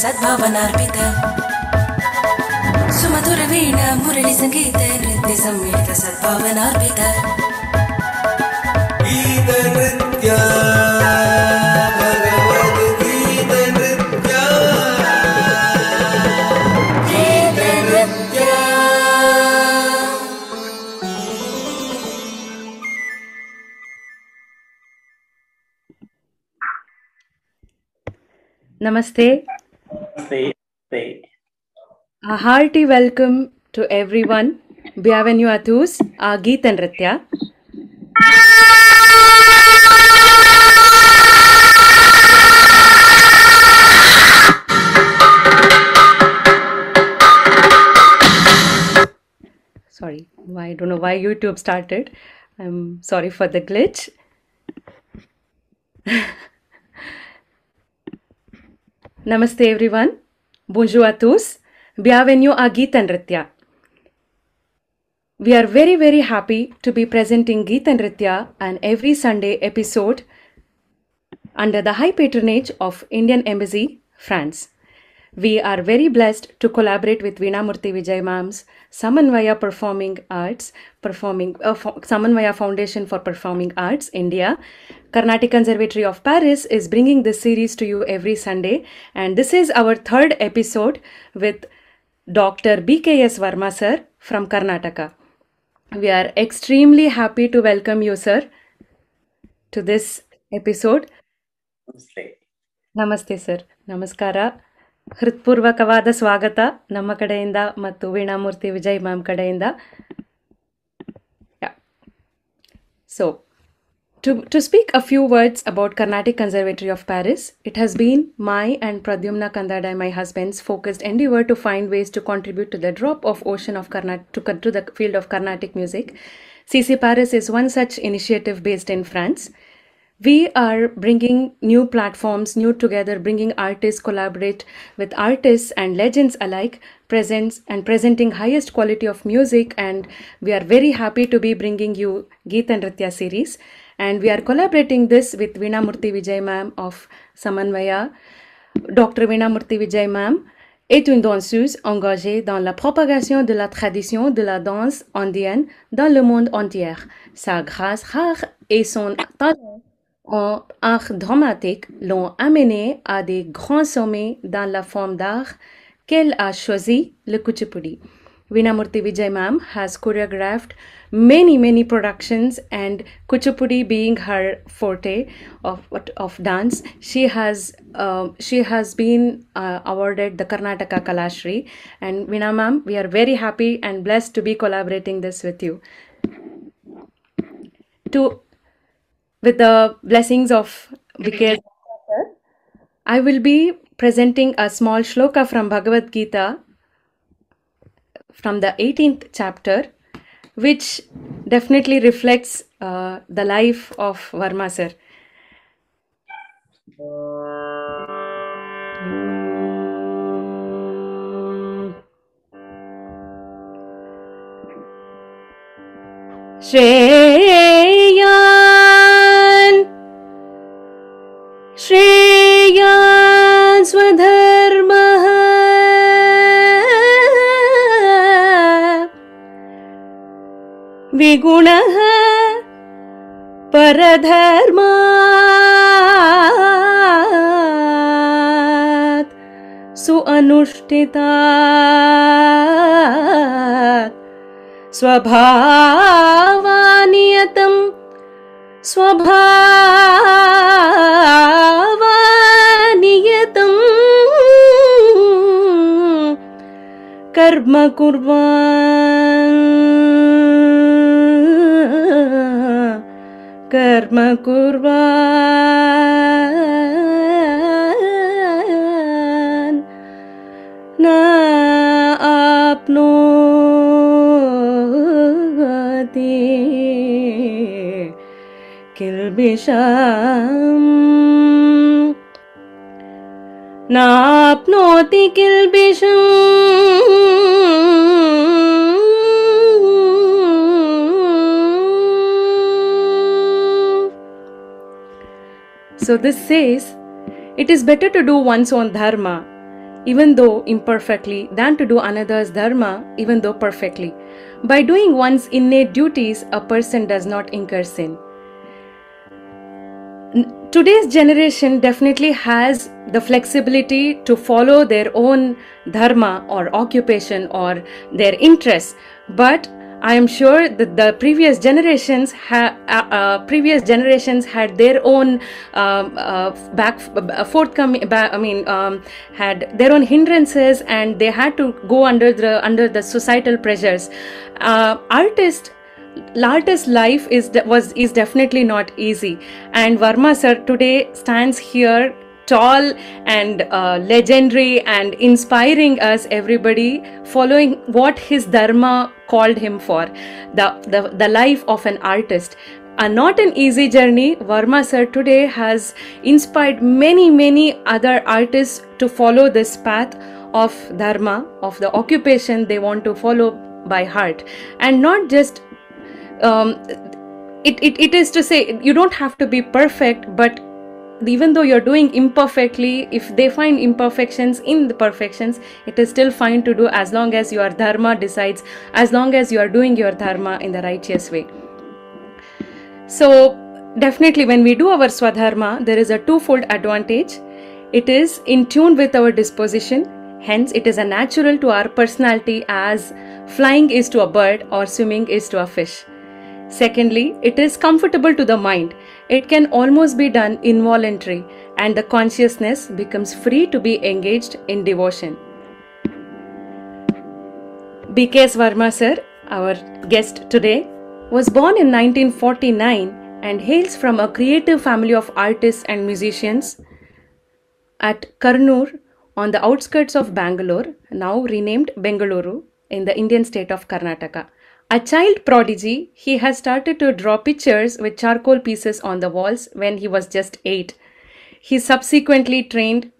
सद्भावनार्पित। सुमधुरवीण संगीत नृत्य सम्मिलित सद्भावनार्पित। गीतनृत्या नमस्ते। Hearty welcome to everyone. Bienvenue à tous à and Nritya. Sorry, I don't know why YouTube started. I'm sorry for the glitch. Namaste everyone. Bonjour à tous. Bienvenue à Geet and Nritya. We are very very happy to be presenting Geet and Nritya an every Sunday episode under the high patronage of Indian Embassy, France. We are very blessed to collaborate with Murthy Vijay Ma'am's Samanvaya Performing Arts, Performing uh, Samanvaya Foundation for Performing Arts, India. Carnatic Conservatory of Paris is bringing this series to you every Sunday, and this is our third episode with Dr. BKS Varma sir from Karnataka. We are extremely happy to welcome you sir to this episode. Namaste. ನಮಸ್ತೆ sir ನಮಸ್ಕಾರ ಹೃತ್ಪೂರ್ವಕವಾದ ಸ್ವಾಗತ ನಮ್ಮ ಕಡೆಯಿಂದ ಮತ್ತು Veenamurthy Vijay ma'am ಕಡೆಯಿಂದ so to, to speak a few words about Carnatic Conservatory of Paris, it has been my and Pradyumna Kandadai, my husband's, focused endeavor to find ways to contribute to the drop of ocean of Carnat to, to the field of Carnatic music. CC Paris is one such initiative based in France. We are bringing new platforms, new together, bringing artists collaborate with artists and legends alike, presents and presenting highest quality of music. And we are very happy to be bringing you Geet and Nritya series. And we are collaborating this with Veena Murthy Vijay ma'am of Samanvaya, Dr. Veena Murthy Vijay ma'am est une danseuse engagée dans la propagation de la tradition de la danse indienne dans le monde entier. Sa grâce rare et son talent en art dramatique l'ont amenée à des grands sommets dans la forme d'art qu'elle a choisi, le Kuchipudi. Vinamurthy Vijay ma'am has choreographed many many productions and Kuchipudi being her forte of of dance, she has uh, she has been uh, awarded the Karnataka Kalashri. And Veena ma'am, we are very happy and blessed to be collaborating this with you. To with the blessings of Vikesh, I will be presenting a small shloka from Bhagavad Gita from the 18th chapter, which definitely reflects uh, the life of Varma sir. Shri विगुणः परधर्मात् सुअनुष्ठितात् स्वभावानियतं स्वभावानियतं कर्म कुर्वान् कर्म कुर्वान्। न आप्नोति किल्बिषम्। नाप्नोति किल्बिषम् So this says It is better to do one's own dharma, even though imperfectly, than to do another's dharma, even though perfectly. By doing one's innate duties, a person does not incur sin. Today's generation definitely has the flexibility to follow their own dharma or occupation or their interests, but I am sure that the previous generations ha- uh, uh, previous generations had their own um, uh, back uh, forthcoming. Ba- I mean, um, had their own hindrances, and they had to go under the under the societal pressures. Uh, artists artist's life is was is definitely not easy and Varma sir today stands here tall and uh, legendary and inspiring us everybody following what his dharma called him for. The the, the life of an artist. Uh, not an easy journey. Varma sir today has inspired many many other artists to follow this path of dharma of the occupation they want to follow by heart. And not just um, it, it, it is to say you don't have to be perfect but even though you're doing imperfectly if they find imperfections in the perfections it is still fine to do as long as your dharma decides as long as you are doing your dharma in the righteous way. So definitely when we do our swadharma there is a twofold advantage. It is in tune with our disposition. Hence it is a natural to our personality as flying is to a bird or swimming is to a fish. Secondly, it is comfortable to the mind. It can almost be done involuntary, and the consciousness becomes free to be engaged in devotion. B.K.S. Varma sir, our guest today, was born in 1949 and hails from a creative family of artists and musicians at Karnoor on the outskirts of Bangalore, now renamed Bengaluru, in the Indian state of Karnataka. A child prodigy, he has started to draw pictures with charcoal pieces on the walls when he was just eight. He subsequently trained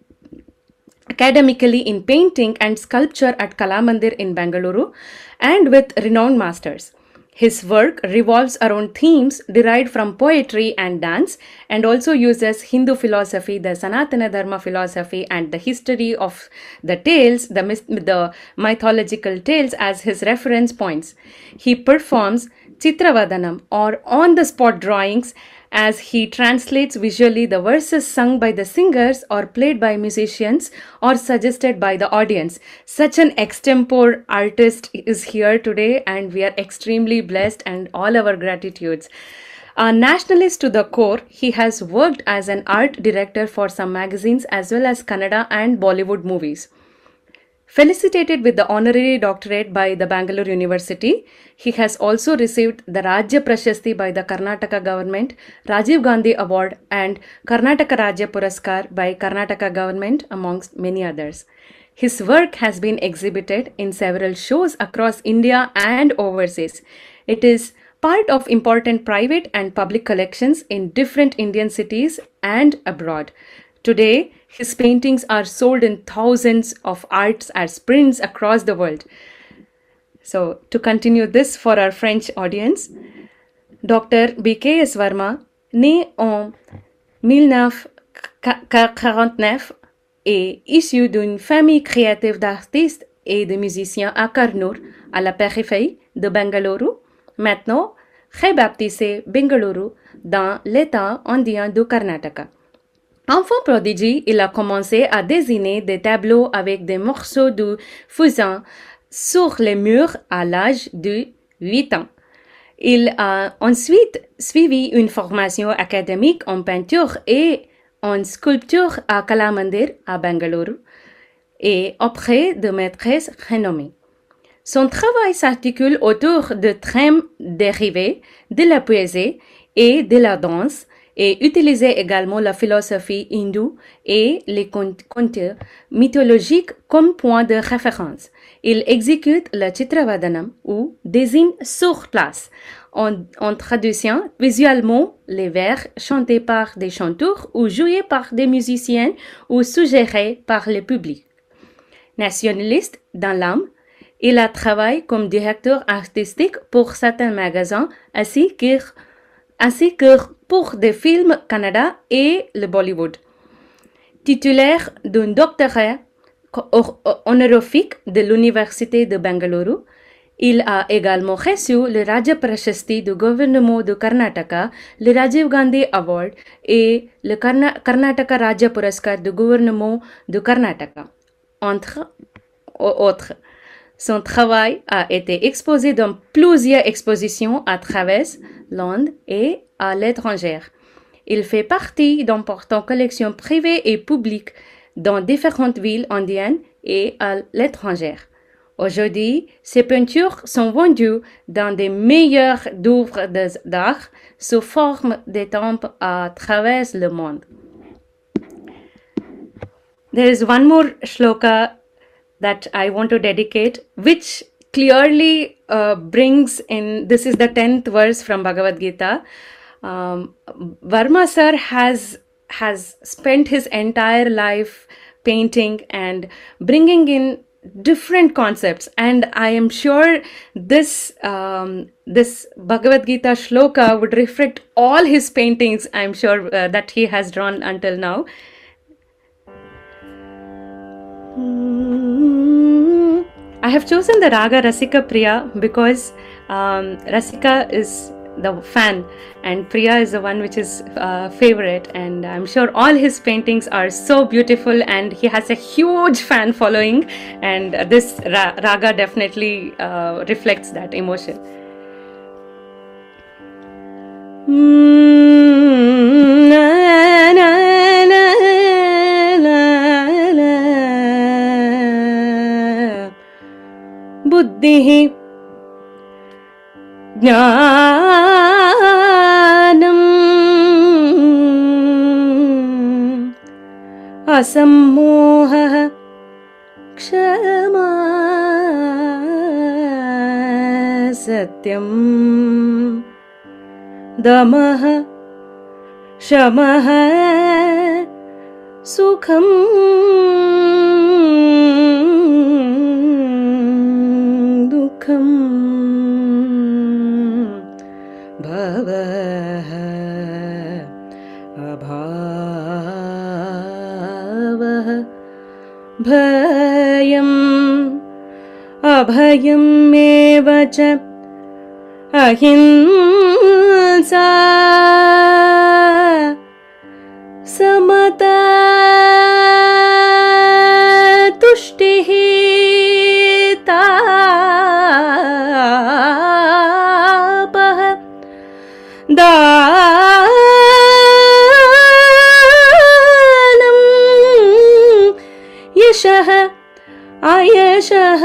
academically in painting and sculpture at Kalamandir in Bangalore and with renowned masters. His work revolves around themes derived from poetry and dance and also uses Hindu philosophy, the Sanatana Dharma philosophy, and the history of the tales, the, myth- the mythological tales, as his reference points. He performs Chitravadanam or on the spot drawings as he translates visually the verses sung by the singers or played by musicians or suggested by the audience. Such an extempore artist is here today, and we are extremely blessed and all our gratitudes. A nationalist to the core, he has worked as an art director for some magazines as well as Kannada and Bollywood movies. Felicitated with the honorary doctorate by the Bangalore University, he has also received the Rajya Prashasti by the Karnataka government, Rajiv Gandhi Award, and Karnataka Rajya Puraskar by Karnataka government, amongst many others. His work has been exhibited in several shows across India and overseas. It is part of important private and public collections in different Indian cities and abroad. Today, his paintings are sold in thousands of arts as prints across the world. So, to continue this for our French audience, Dr. B.K.S. Varma, né en 1949 et issu d'une famille créative d'artistes et de musiciens à Karnoor, à la périphérie de Bengaluru, maintenant rebaptisé Bengaluru dans l'état indien du Karnataka. Enfant prodigie, il a commencé à dessiner des tableaux avec des morceaux de fusain sur les murs à l'âge de 8 ans. Il a ensuite suivi une formation académique en peinture et en sculpture à Kalamandir à Bangalore et auprès de maîtresses renommées. Son travail s'articule autour de thèmes dérivés de la poésie et de la danse et utilisait également la philosophie hindoue et les contes mythologiques comme point de référence. Il exécute le Chitravadanam ou désigne sur place en, traduisant visuellement les vers chantés par des chanteurs ou joués par des musiciens ou suggérés par le public. Nationaliste dans l'âme, il a travaillé comme directeur artistique pour certains magasins ainsi que, ainsi que pour des films Canada et le Bollywood. titulaire d'un doctorat honorifique de l'Université de Bangalore. Il a également reçu le Raja Prashasti du gouvernement de Karnataka, le Rajiv Gandhi Award et le Karna- Karnataka Raja Puraskar du gouvernement de Karnataka, entre autres. Son travail a été exposé dans plusieurs expositions à travers l'Inde et à l'étranger. Il fait partie d'importantes collections privées et publiques dans différentes villes indiennes et à l'étranger. Aujourd'hui, ses peintures sont vendues dans des meilleures d'œuvres d'art sous forme d'étampes à travers le monde. There is one more shloka that I want to dedicate, which clearly uh, brings in this is the 10th verse from Bhagavad Gita. Um, Varma sir has has spent his entire life painting and bringing in different concepts. And i am sure this um, this bhagavad gita shloka would reflect all his paintings i'm sure uh, that he has drawn until now. I have chosen the Raga Rasika Priya because um, Rasika is the fan and Priya is the one which is uh, favorite and I'm sure all his paintings are so beautiful and he has a huge fan following and this ra- Raga definitely uh, reflects that emotion. बुद्धिः ज्ञानम् असम्मोहः क्षमा सत्यम् दमः शमः सुखम्। दुःखम् भयम्। अभयमेव च अहिंसा। समता यशः अयशः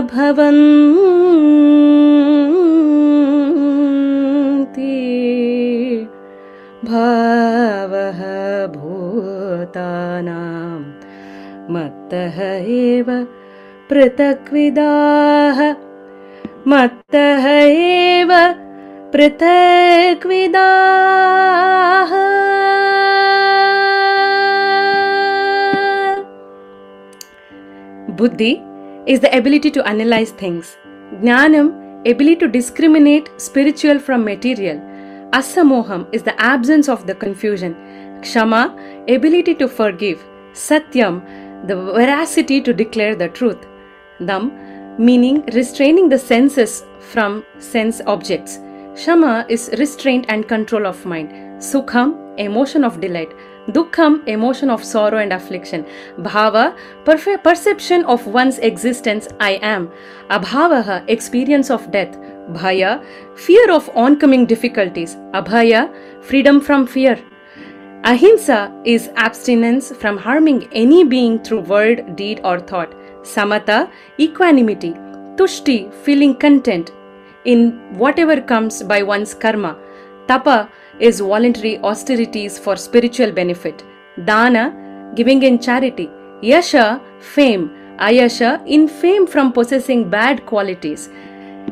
भवन्ति। भावः भूतानां मत्तः एव पृथक्विदाः। मत्तः एव पृथक्विदाः Buddhi is the ability to analyze things. Jnanam, ability to discriminate spiritual from material. Asamoham is the absence of the confusion. Kshama, ability to forgive. Satyam, the veracity to declare the truth. Dam, meaning restraining the senses from sense objects. Shama is restraint and control of mind. Sukham, emotion of delight. Dukkham, emotion of sorrow and affliction. Bhava, perfe- perception of one's existence, I am. Abhavaha, experience of death. Bhaya, fear of oncoming difficulties. Abhaya, freedom from fear. Ahimsa is abstinence from harming any being through word, deed, or thought. Samata, equanimity. Tushti, feeling content in whatever comes by one's karma. Tapa is voluntary austerities for spiritual benefit. Dana, giving in charity. Yasha, fame. Ayasha, in fame from possessing bad qualities.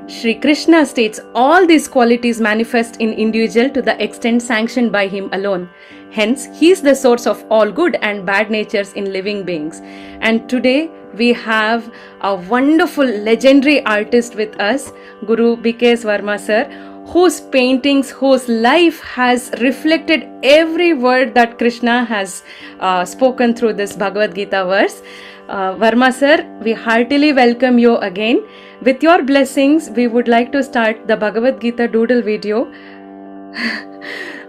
Sri Krishna states all these qualities manifest in individual to the extent sanctioned by him alone. Hence, he is the source of all good and bad natures in living beings. And today we have a wonderful legendary artist with us, Guru B.K.S. Varma sir, whose paintings, whose life has reflected every word that Krishna has uh, spoken through this Bhagavad Gita verse. Uh, Varma sir, we heartily welcome you again. With your blessings, we would like to start the Bhagavad Gita doodle video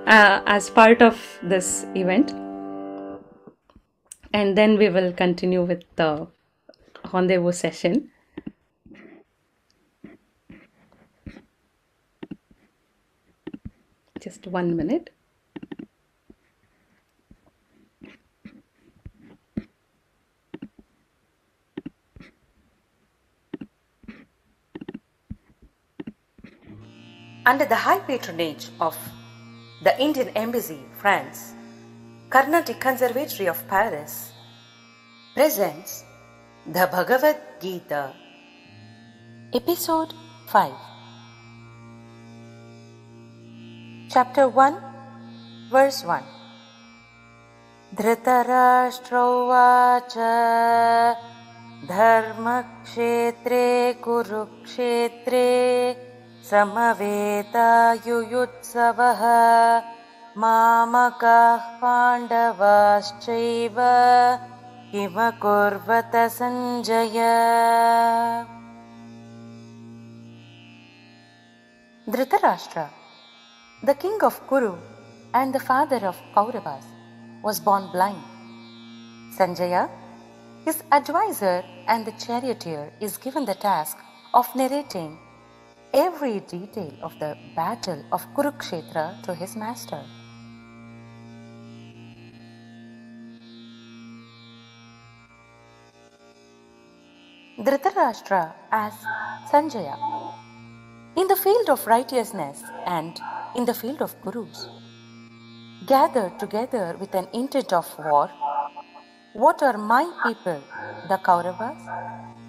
uh, as part of this event. And then we will continue with the rendezvous session. Just one minute. Under the high patronage of the Indian Embassy, France, Carnatic Conservatory of Paris presents the Bhagavad Gita, Episode 5, Chapter 1, Verse 1. धृतराष्ट्रोवाच धर्मक्षेत्रे कुरुक्षेत्रे समवेतायुयुत्सवः मामकाः पाण्डवाश्चैव Sanjay Dhritarashtra, the king of Kuru and the father of Kauravas, was born blind. Sanjaya, his advisor and the charioteer, is given the task of narrating every detail of the battle of Kurukshetra to his master. Dhritarashtra as Sanjaya in the field of righteousness and in the field of Kurus. gathered together with an intent of war, what are my people, the Kauravas,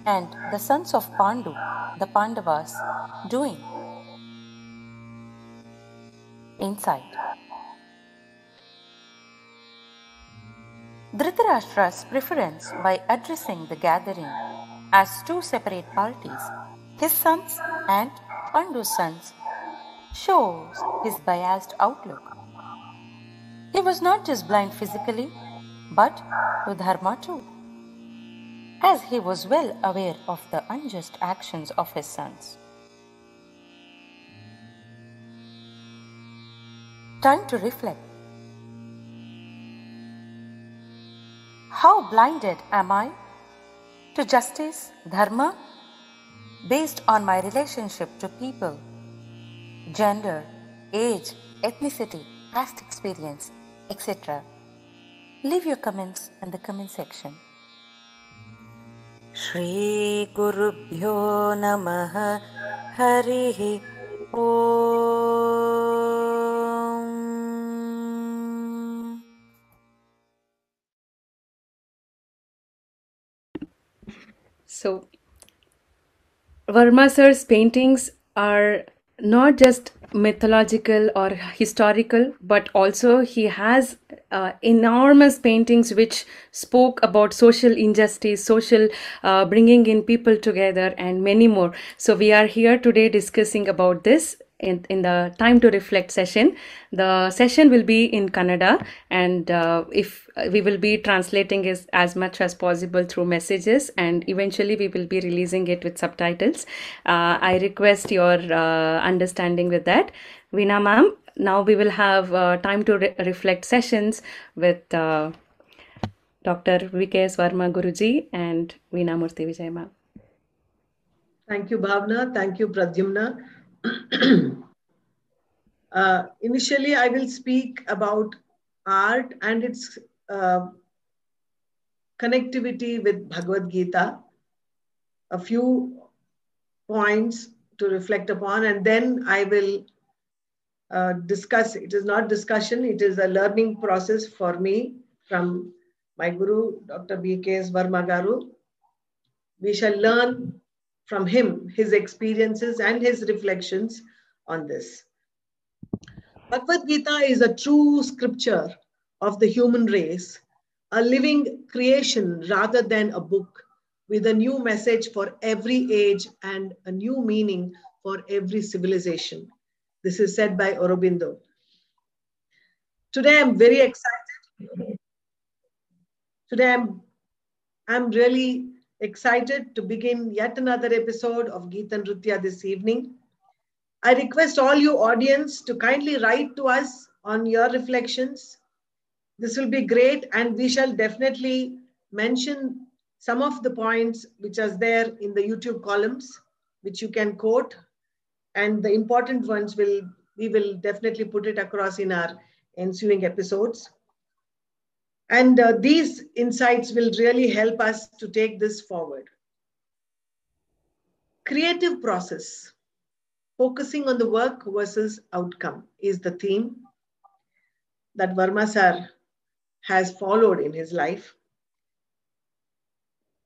and the sons of Pandu, the Pandavas, doing? Insight. Dhritarashtra's preference by addressing the gathering as two separate parties, his sons and Pandu's sons, shows his biased outlook. He was not just blind physically, but to dharma too, as he was well aware of the unjust actions of his sons. Time to reflect. How blinded am I to justice, dharma, based on my relationship to people, gender, age, ethnicity, past experience, etc. Leave your comments in the comment section. श्रीगुरुभ्यो नमः हरिः ॐ So, Varma sir's paintings are not just mythological or historical, but also he has uh, enormous paintings which spoke about social injustice, social uh, bringing in people together, and many more. So, we are here today discussing about this in, in the time to reflect session the session will be in kannada and uh, if we will be translating as, as much as possible through messages and eventually we will be releasing it with subtitles uh, i request your uh, understanding with that veena ma'am now we will have uh, time to re- reflect sessions with uh, dr bks varma guruji and veena murthy vijay ma'am Thank you, Bhavna. Thank you, Pradyumna. uh, initially, I will speak about art and its uh, connectivity with Bhagavad Gita. A few points to reflect upon, and then I will uh, discuss. It is not discussion, it is a learning process for me from my guru, Dr. B.K.S. Varma Garu. We shall learn from him his experiences and his reflections on this. Bhagavad Gita is a true scripture of the human race, a living creation rather than a book, with a new message for every age and a new meaning for every civilization. This is said by Aurobindo. Today I'm very excited. Today I'm, I'm really excited to begin yet another episode of Geeta Nrutya this evening. I request all you audience to kindly write to us on your reflections. This will be great and we shall definitely mention some of the points which are there in the YouTube columns, which you can quote and the important ones will we will definitely put it across in our ensuing episodes. And uh, these insights will really help us to take this forward. Creative process, focusing on the work versus outcome is the theme that Varma sir has followed in his life.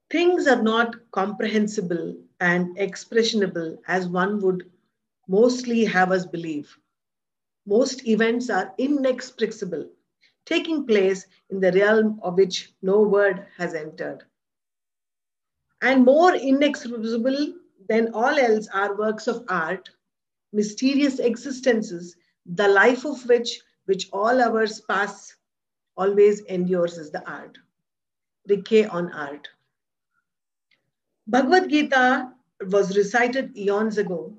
Things are not comprehensible and expressionable as one would mostly have us believe. Most events are inexplicable, taking place in the realm of which no word has entered. And more inexplicable than all else are works of art, mysterious existences, the life of which, which all ours pass, always endures is the art. Decay on art. Bhagavad Gita was recited eons ago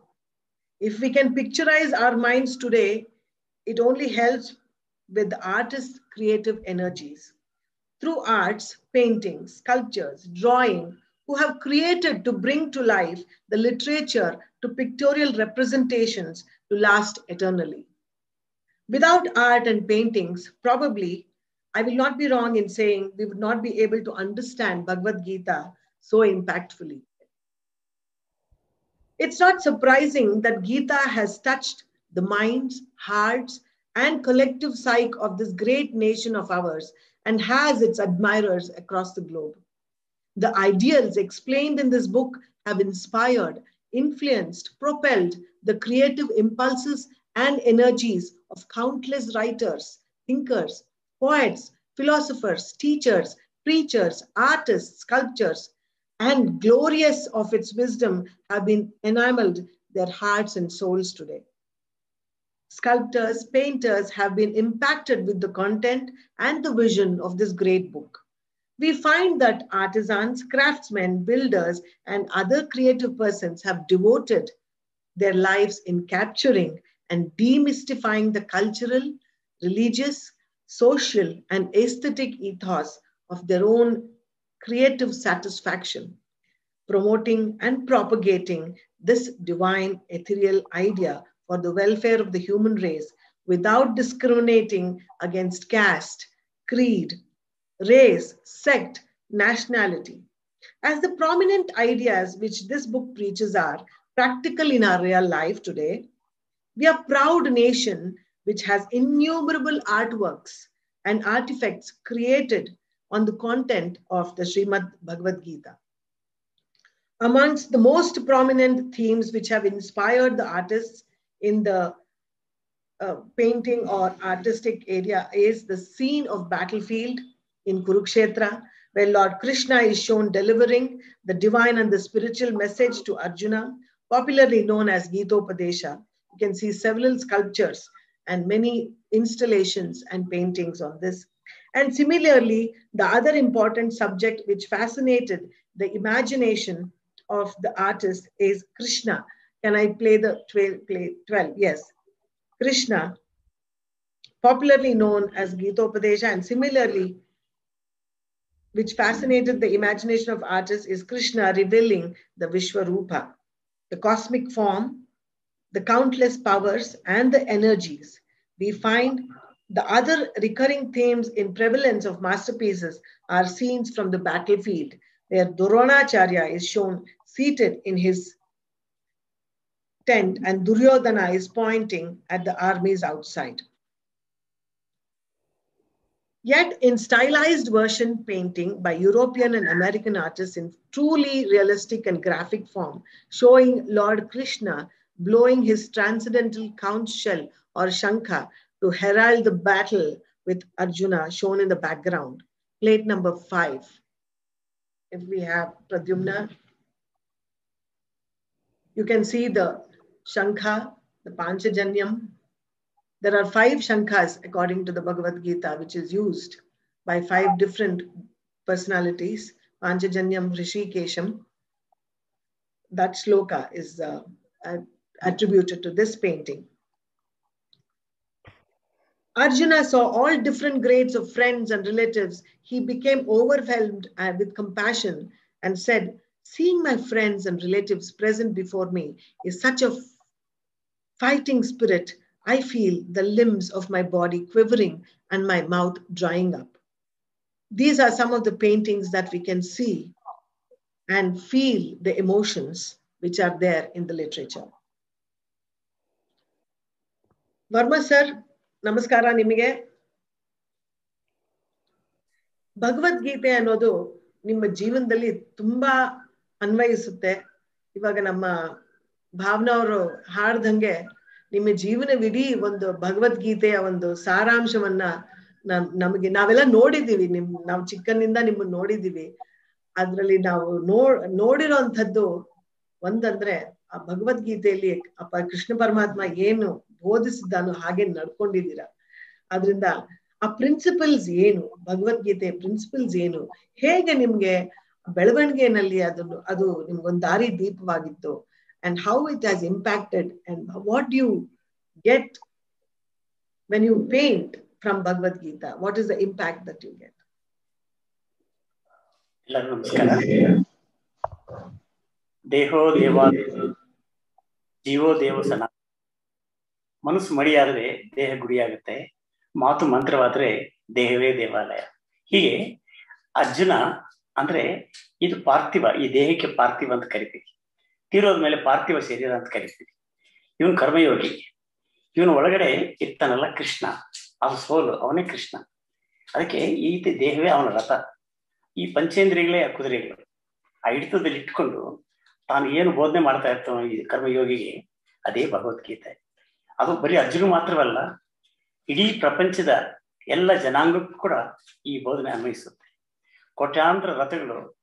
if we can picturize our minds today, it only helps with the artist's creative energies. Through arts, painting, sculptures, drawing, who have created to bring to life the literature to pictorial representations to last eternally. Without art and paintings, probably, I will not be wrong in saying we would not be able to understand Bhagavad Gita so impactfully. It's not surprising that Gita has touched the minds, hearts, and collective psyche of this great nation of ours and has its admirers across the globe. The ideals explained in this book have inspired, influenced, propelled the creative impulses and energies of countless writers, thinkers, poets, philosophers, teachers, preachers, artists, sculptors, and glorious of its wisdom have been enameled their hearts and souls today. Sculptors, painters have been impacted with the content and the vision of this great book. We find that artisans, craftsmen, builders, and other creative persons have devoted their lives in capturing and demystifying the cultural, religious, social, and aesthetic ethos of their own creative satisfaction, promoting and propagating this divine ethereal idea for the welfare of the human race without discriminating against caste, creed, race, sect, nationality. As the prominent ideas which this book preaches are practical in our real life today, we are proud nation which has innumerable artworks and artifacts created on the content of the Srimad Bhagavad Gita. Amongst the most prominent themes which have inspired the artists in the uh, painting or artistic area is the scene of battlefield in Kurukshetra, where Lord Krishna is shown delivering the divine and the spiritual message to Arjuna, popularly known as Gitopadesha. You can see several sculptures and many installations and paintings on this and similarly, the other important subject which fascinated the imagination of the artist is Krishna. Can I play the 12? Play 12? Yes. Krishna, popularly known as Gitopadesha, and similarly, which fascinated the imagination of artists, is Krishna revealing the Vishwarupa, the cosmic form, the countless powers, and the energies. We find the other recurring themes in prevalence of masterpieces are scenes from the battlefield, where Dronacharya is shown seated in his tent and Duryodhana is pointing at the armies outside. Yet, in stylized version painting by European and American artists in truly realistic and graphic form, showing Lord Krishna blowing his transcendental conch shell or shankha to herald the battle with Arjuna shown in the background. Plate number five. If we have Pradyumna, you can see the Shankha the Panchajanyam. There are five Shankhas according to the Bhagavad Gita, which is used by five different personalities. Panchajanyam Rishikesham. That shloka is uh, attributed to this painting. Arjuna saw all different grades of friends and relatives. He became overwhelmed uh, with compassion and said, Seeing my friends and relatives present before me is such a fighting spirit. I feel the limbs of my body quivering and my mouth drying up. These are some of the paintings that we can see and feel the emotions which are there in the literature. Varma sir, namaskara ನಮಸ್ಕಾರ ನಿಮಗೆ ಭಗವದ್ಗೀತೆ ಅನ್ನೋದು ನಿಮ್ಮ ಜೀವನದಲ್ಲಿ ತುಂಬಾ ಅನ್ವಯಿಸುತ್ತೆ ಇವಾಗ ನಮ್ಮ ಭಾವನಾ ಅವರು ಹಾಡ್ದಂಗೆ ನಿಮ್ಮ ಜೀವನವಿಡೀ ಒಂದು ಭಗವದ್ಗೀತೆಯ ಒಂದು ಸಾರಾಂಶವನ್ನ ನಮ್ ನಮಗೆ ನಾವೆಲ್ಲ ನೋಡಿದೀವಿ. ನಿಮ್ ನಾವು ಚಿಕ್ಕನಿಂದ ನಿಮ್ಮನ್ನ ನೋಡಿದೀವಿ. ಅದ್ರಲ್ಲಿ ನಾವು ನೋ, ನೋಡಿರೋಂಥದ್ದು ಒಂದಂದ್ರೆ ಆ ಭಗವದ್ಗೀತೆಯಲ್ಲಿ ಅಪ್ಪ ಕೃಷ್ಣ ಪರಮಾತ್ಮ ಏನು ಬೋಧಿಸಿದ್ದಾನೋ ಹಾಗೆ ನಡ್ಕೊಂಡಿದ್ದೀರಾ. ಅದ್ರಿಂದ ಆ ಪ್ರಿನ್ಸಿಪಲ್ಸ್ ಏನು ಭಗವದ್ಗೀತೆ ಪ್ರಿನ್ಸಿಪಲ್ಸ್ ಏನು, ಹೇಗೆ ನಿಮ್ಗೆ ಬೆಳವಣಿಗೆನಲ್ಲಿ ಅದನ್ನು, ಅದು ನಿಮ್ಗೊಂದು ದಾರಿ ದೀಪವಾಗಿತ್ತು and how it has impacted and what you get when you paint from Bhagavadgita what is the impact that you get ಎಲ್ಲರಿಗೂ ನಮಸ್ಕಾರ ದೇಹೋ ದೇವ ಜೀವೋ ದೇವ ಸನ ಮನಸ್ಸು ಮಡಿಯಾದರೆ ದೇಹ ಗುಡಿಯಾಗುತ್ತೆ ಮಾತು ಮಂತ್ರವಾದ್ರೆ ದೇಹವೇ ದೇವಾಲಯ ಹೀಗೆ ಅರ್ಜುನ ಅಂದ್ರೆ ಇದು ಪಾರ್ಥಿವ ಈ ದೇಹಕ್ಕೆ ಪಾರ್ಥಿವ ಅಂತ ಕರಿತೀವಿ ತೀರೋದ ಮೇಲೆ ಪಾರ್ಥಿವ ಶರೀರ ಅಂತ ಕರಿತೀವಿ. ಇವನು ಕರ್ಮಯೋಗಿ. ಇವನು ಒಳಗಡೆ ಇರ್ತಾನಲ್ಲ ಕೃಷ್ಣ. ಅವನ ಸೋಲು, ಅವನೇ ಕೃಷ್ಣ. ಅದಕ್ಕೆ ಈ ದೇಹವೇ ಅವನ ರಥ. ಈ ಪಂಚೇಂದ್ರಿಯಗಳೇ ಆ ಕುದುರೆಗಳು. ಆ ಹಿಡಿತದಲ್ಲಿ ಇಟ್ಕೊಂಡು ತಾನು ಏನು ಬೋಧನೆ ಮಾಡ್ತಾ ಇರ್ತಾನೋ ಈ ಕರ್ಮಯೋಗಿಗೆ, ಅದೇ ಭಗವದ್ಗೀತೆ. ಅದು ಬರೀ ಅರ್ಜುನ ಮಾತ್ರವಲ್ಲ, ಇಡೀ ಪ್ರಪಂಚದ ಎಲ್ಲ ಜನಾಂಗಕ್ಕೂ ಕೂಡ ಈ ಬೋಧನೆ ಅನ್ವಯಿಸುತ್ತೆ. ಕೋಟ್ಯಾಂತರ ರಥಗಳು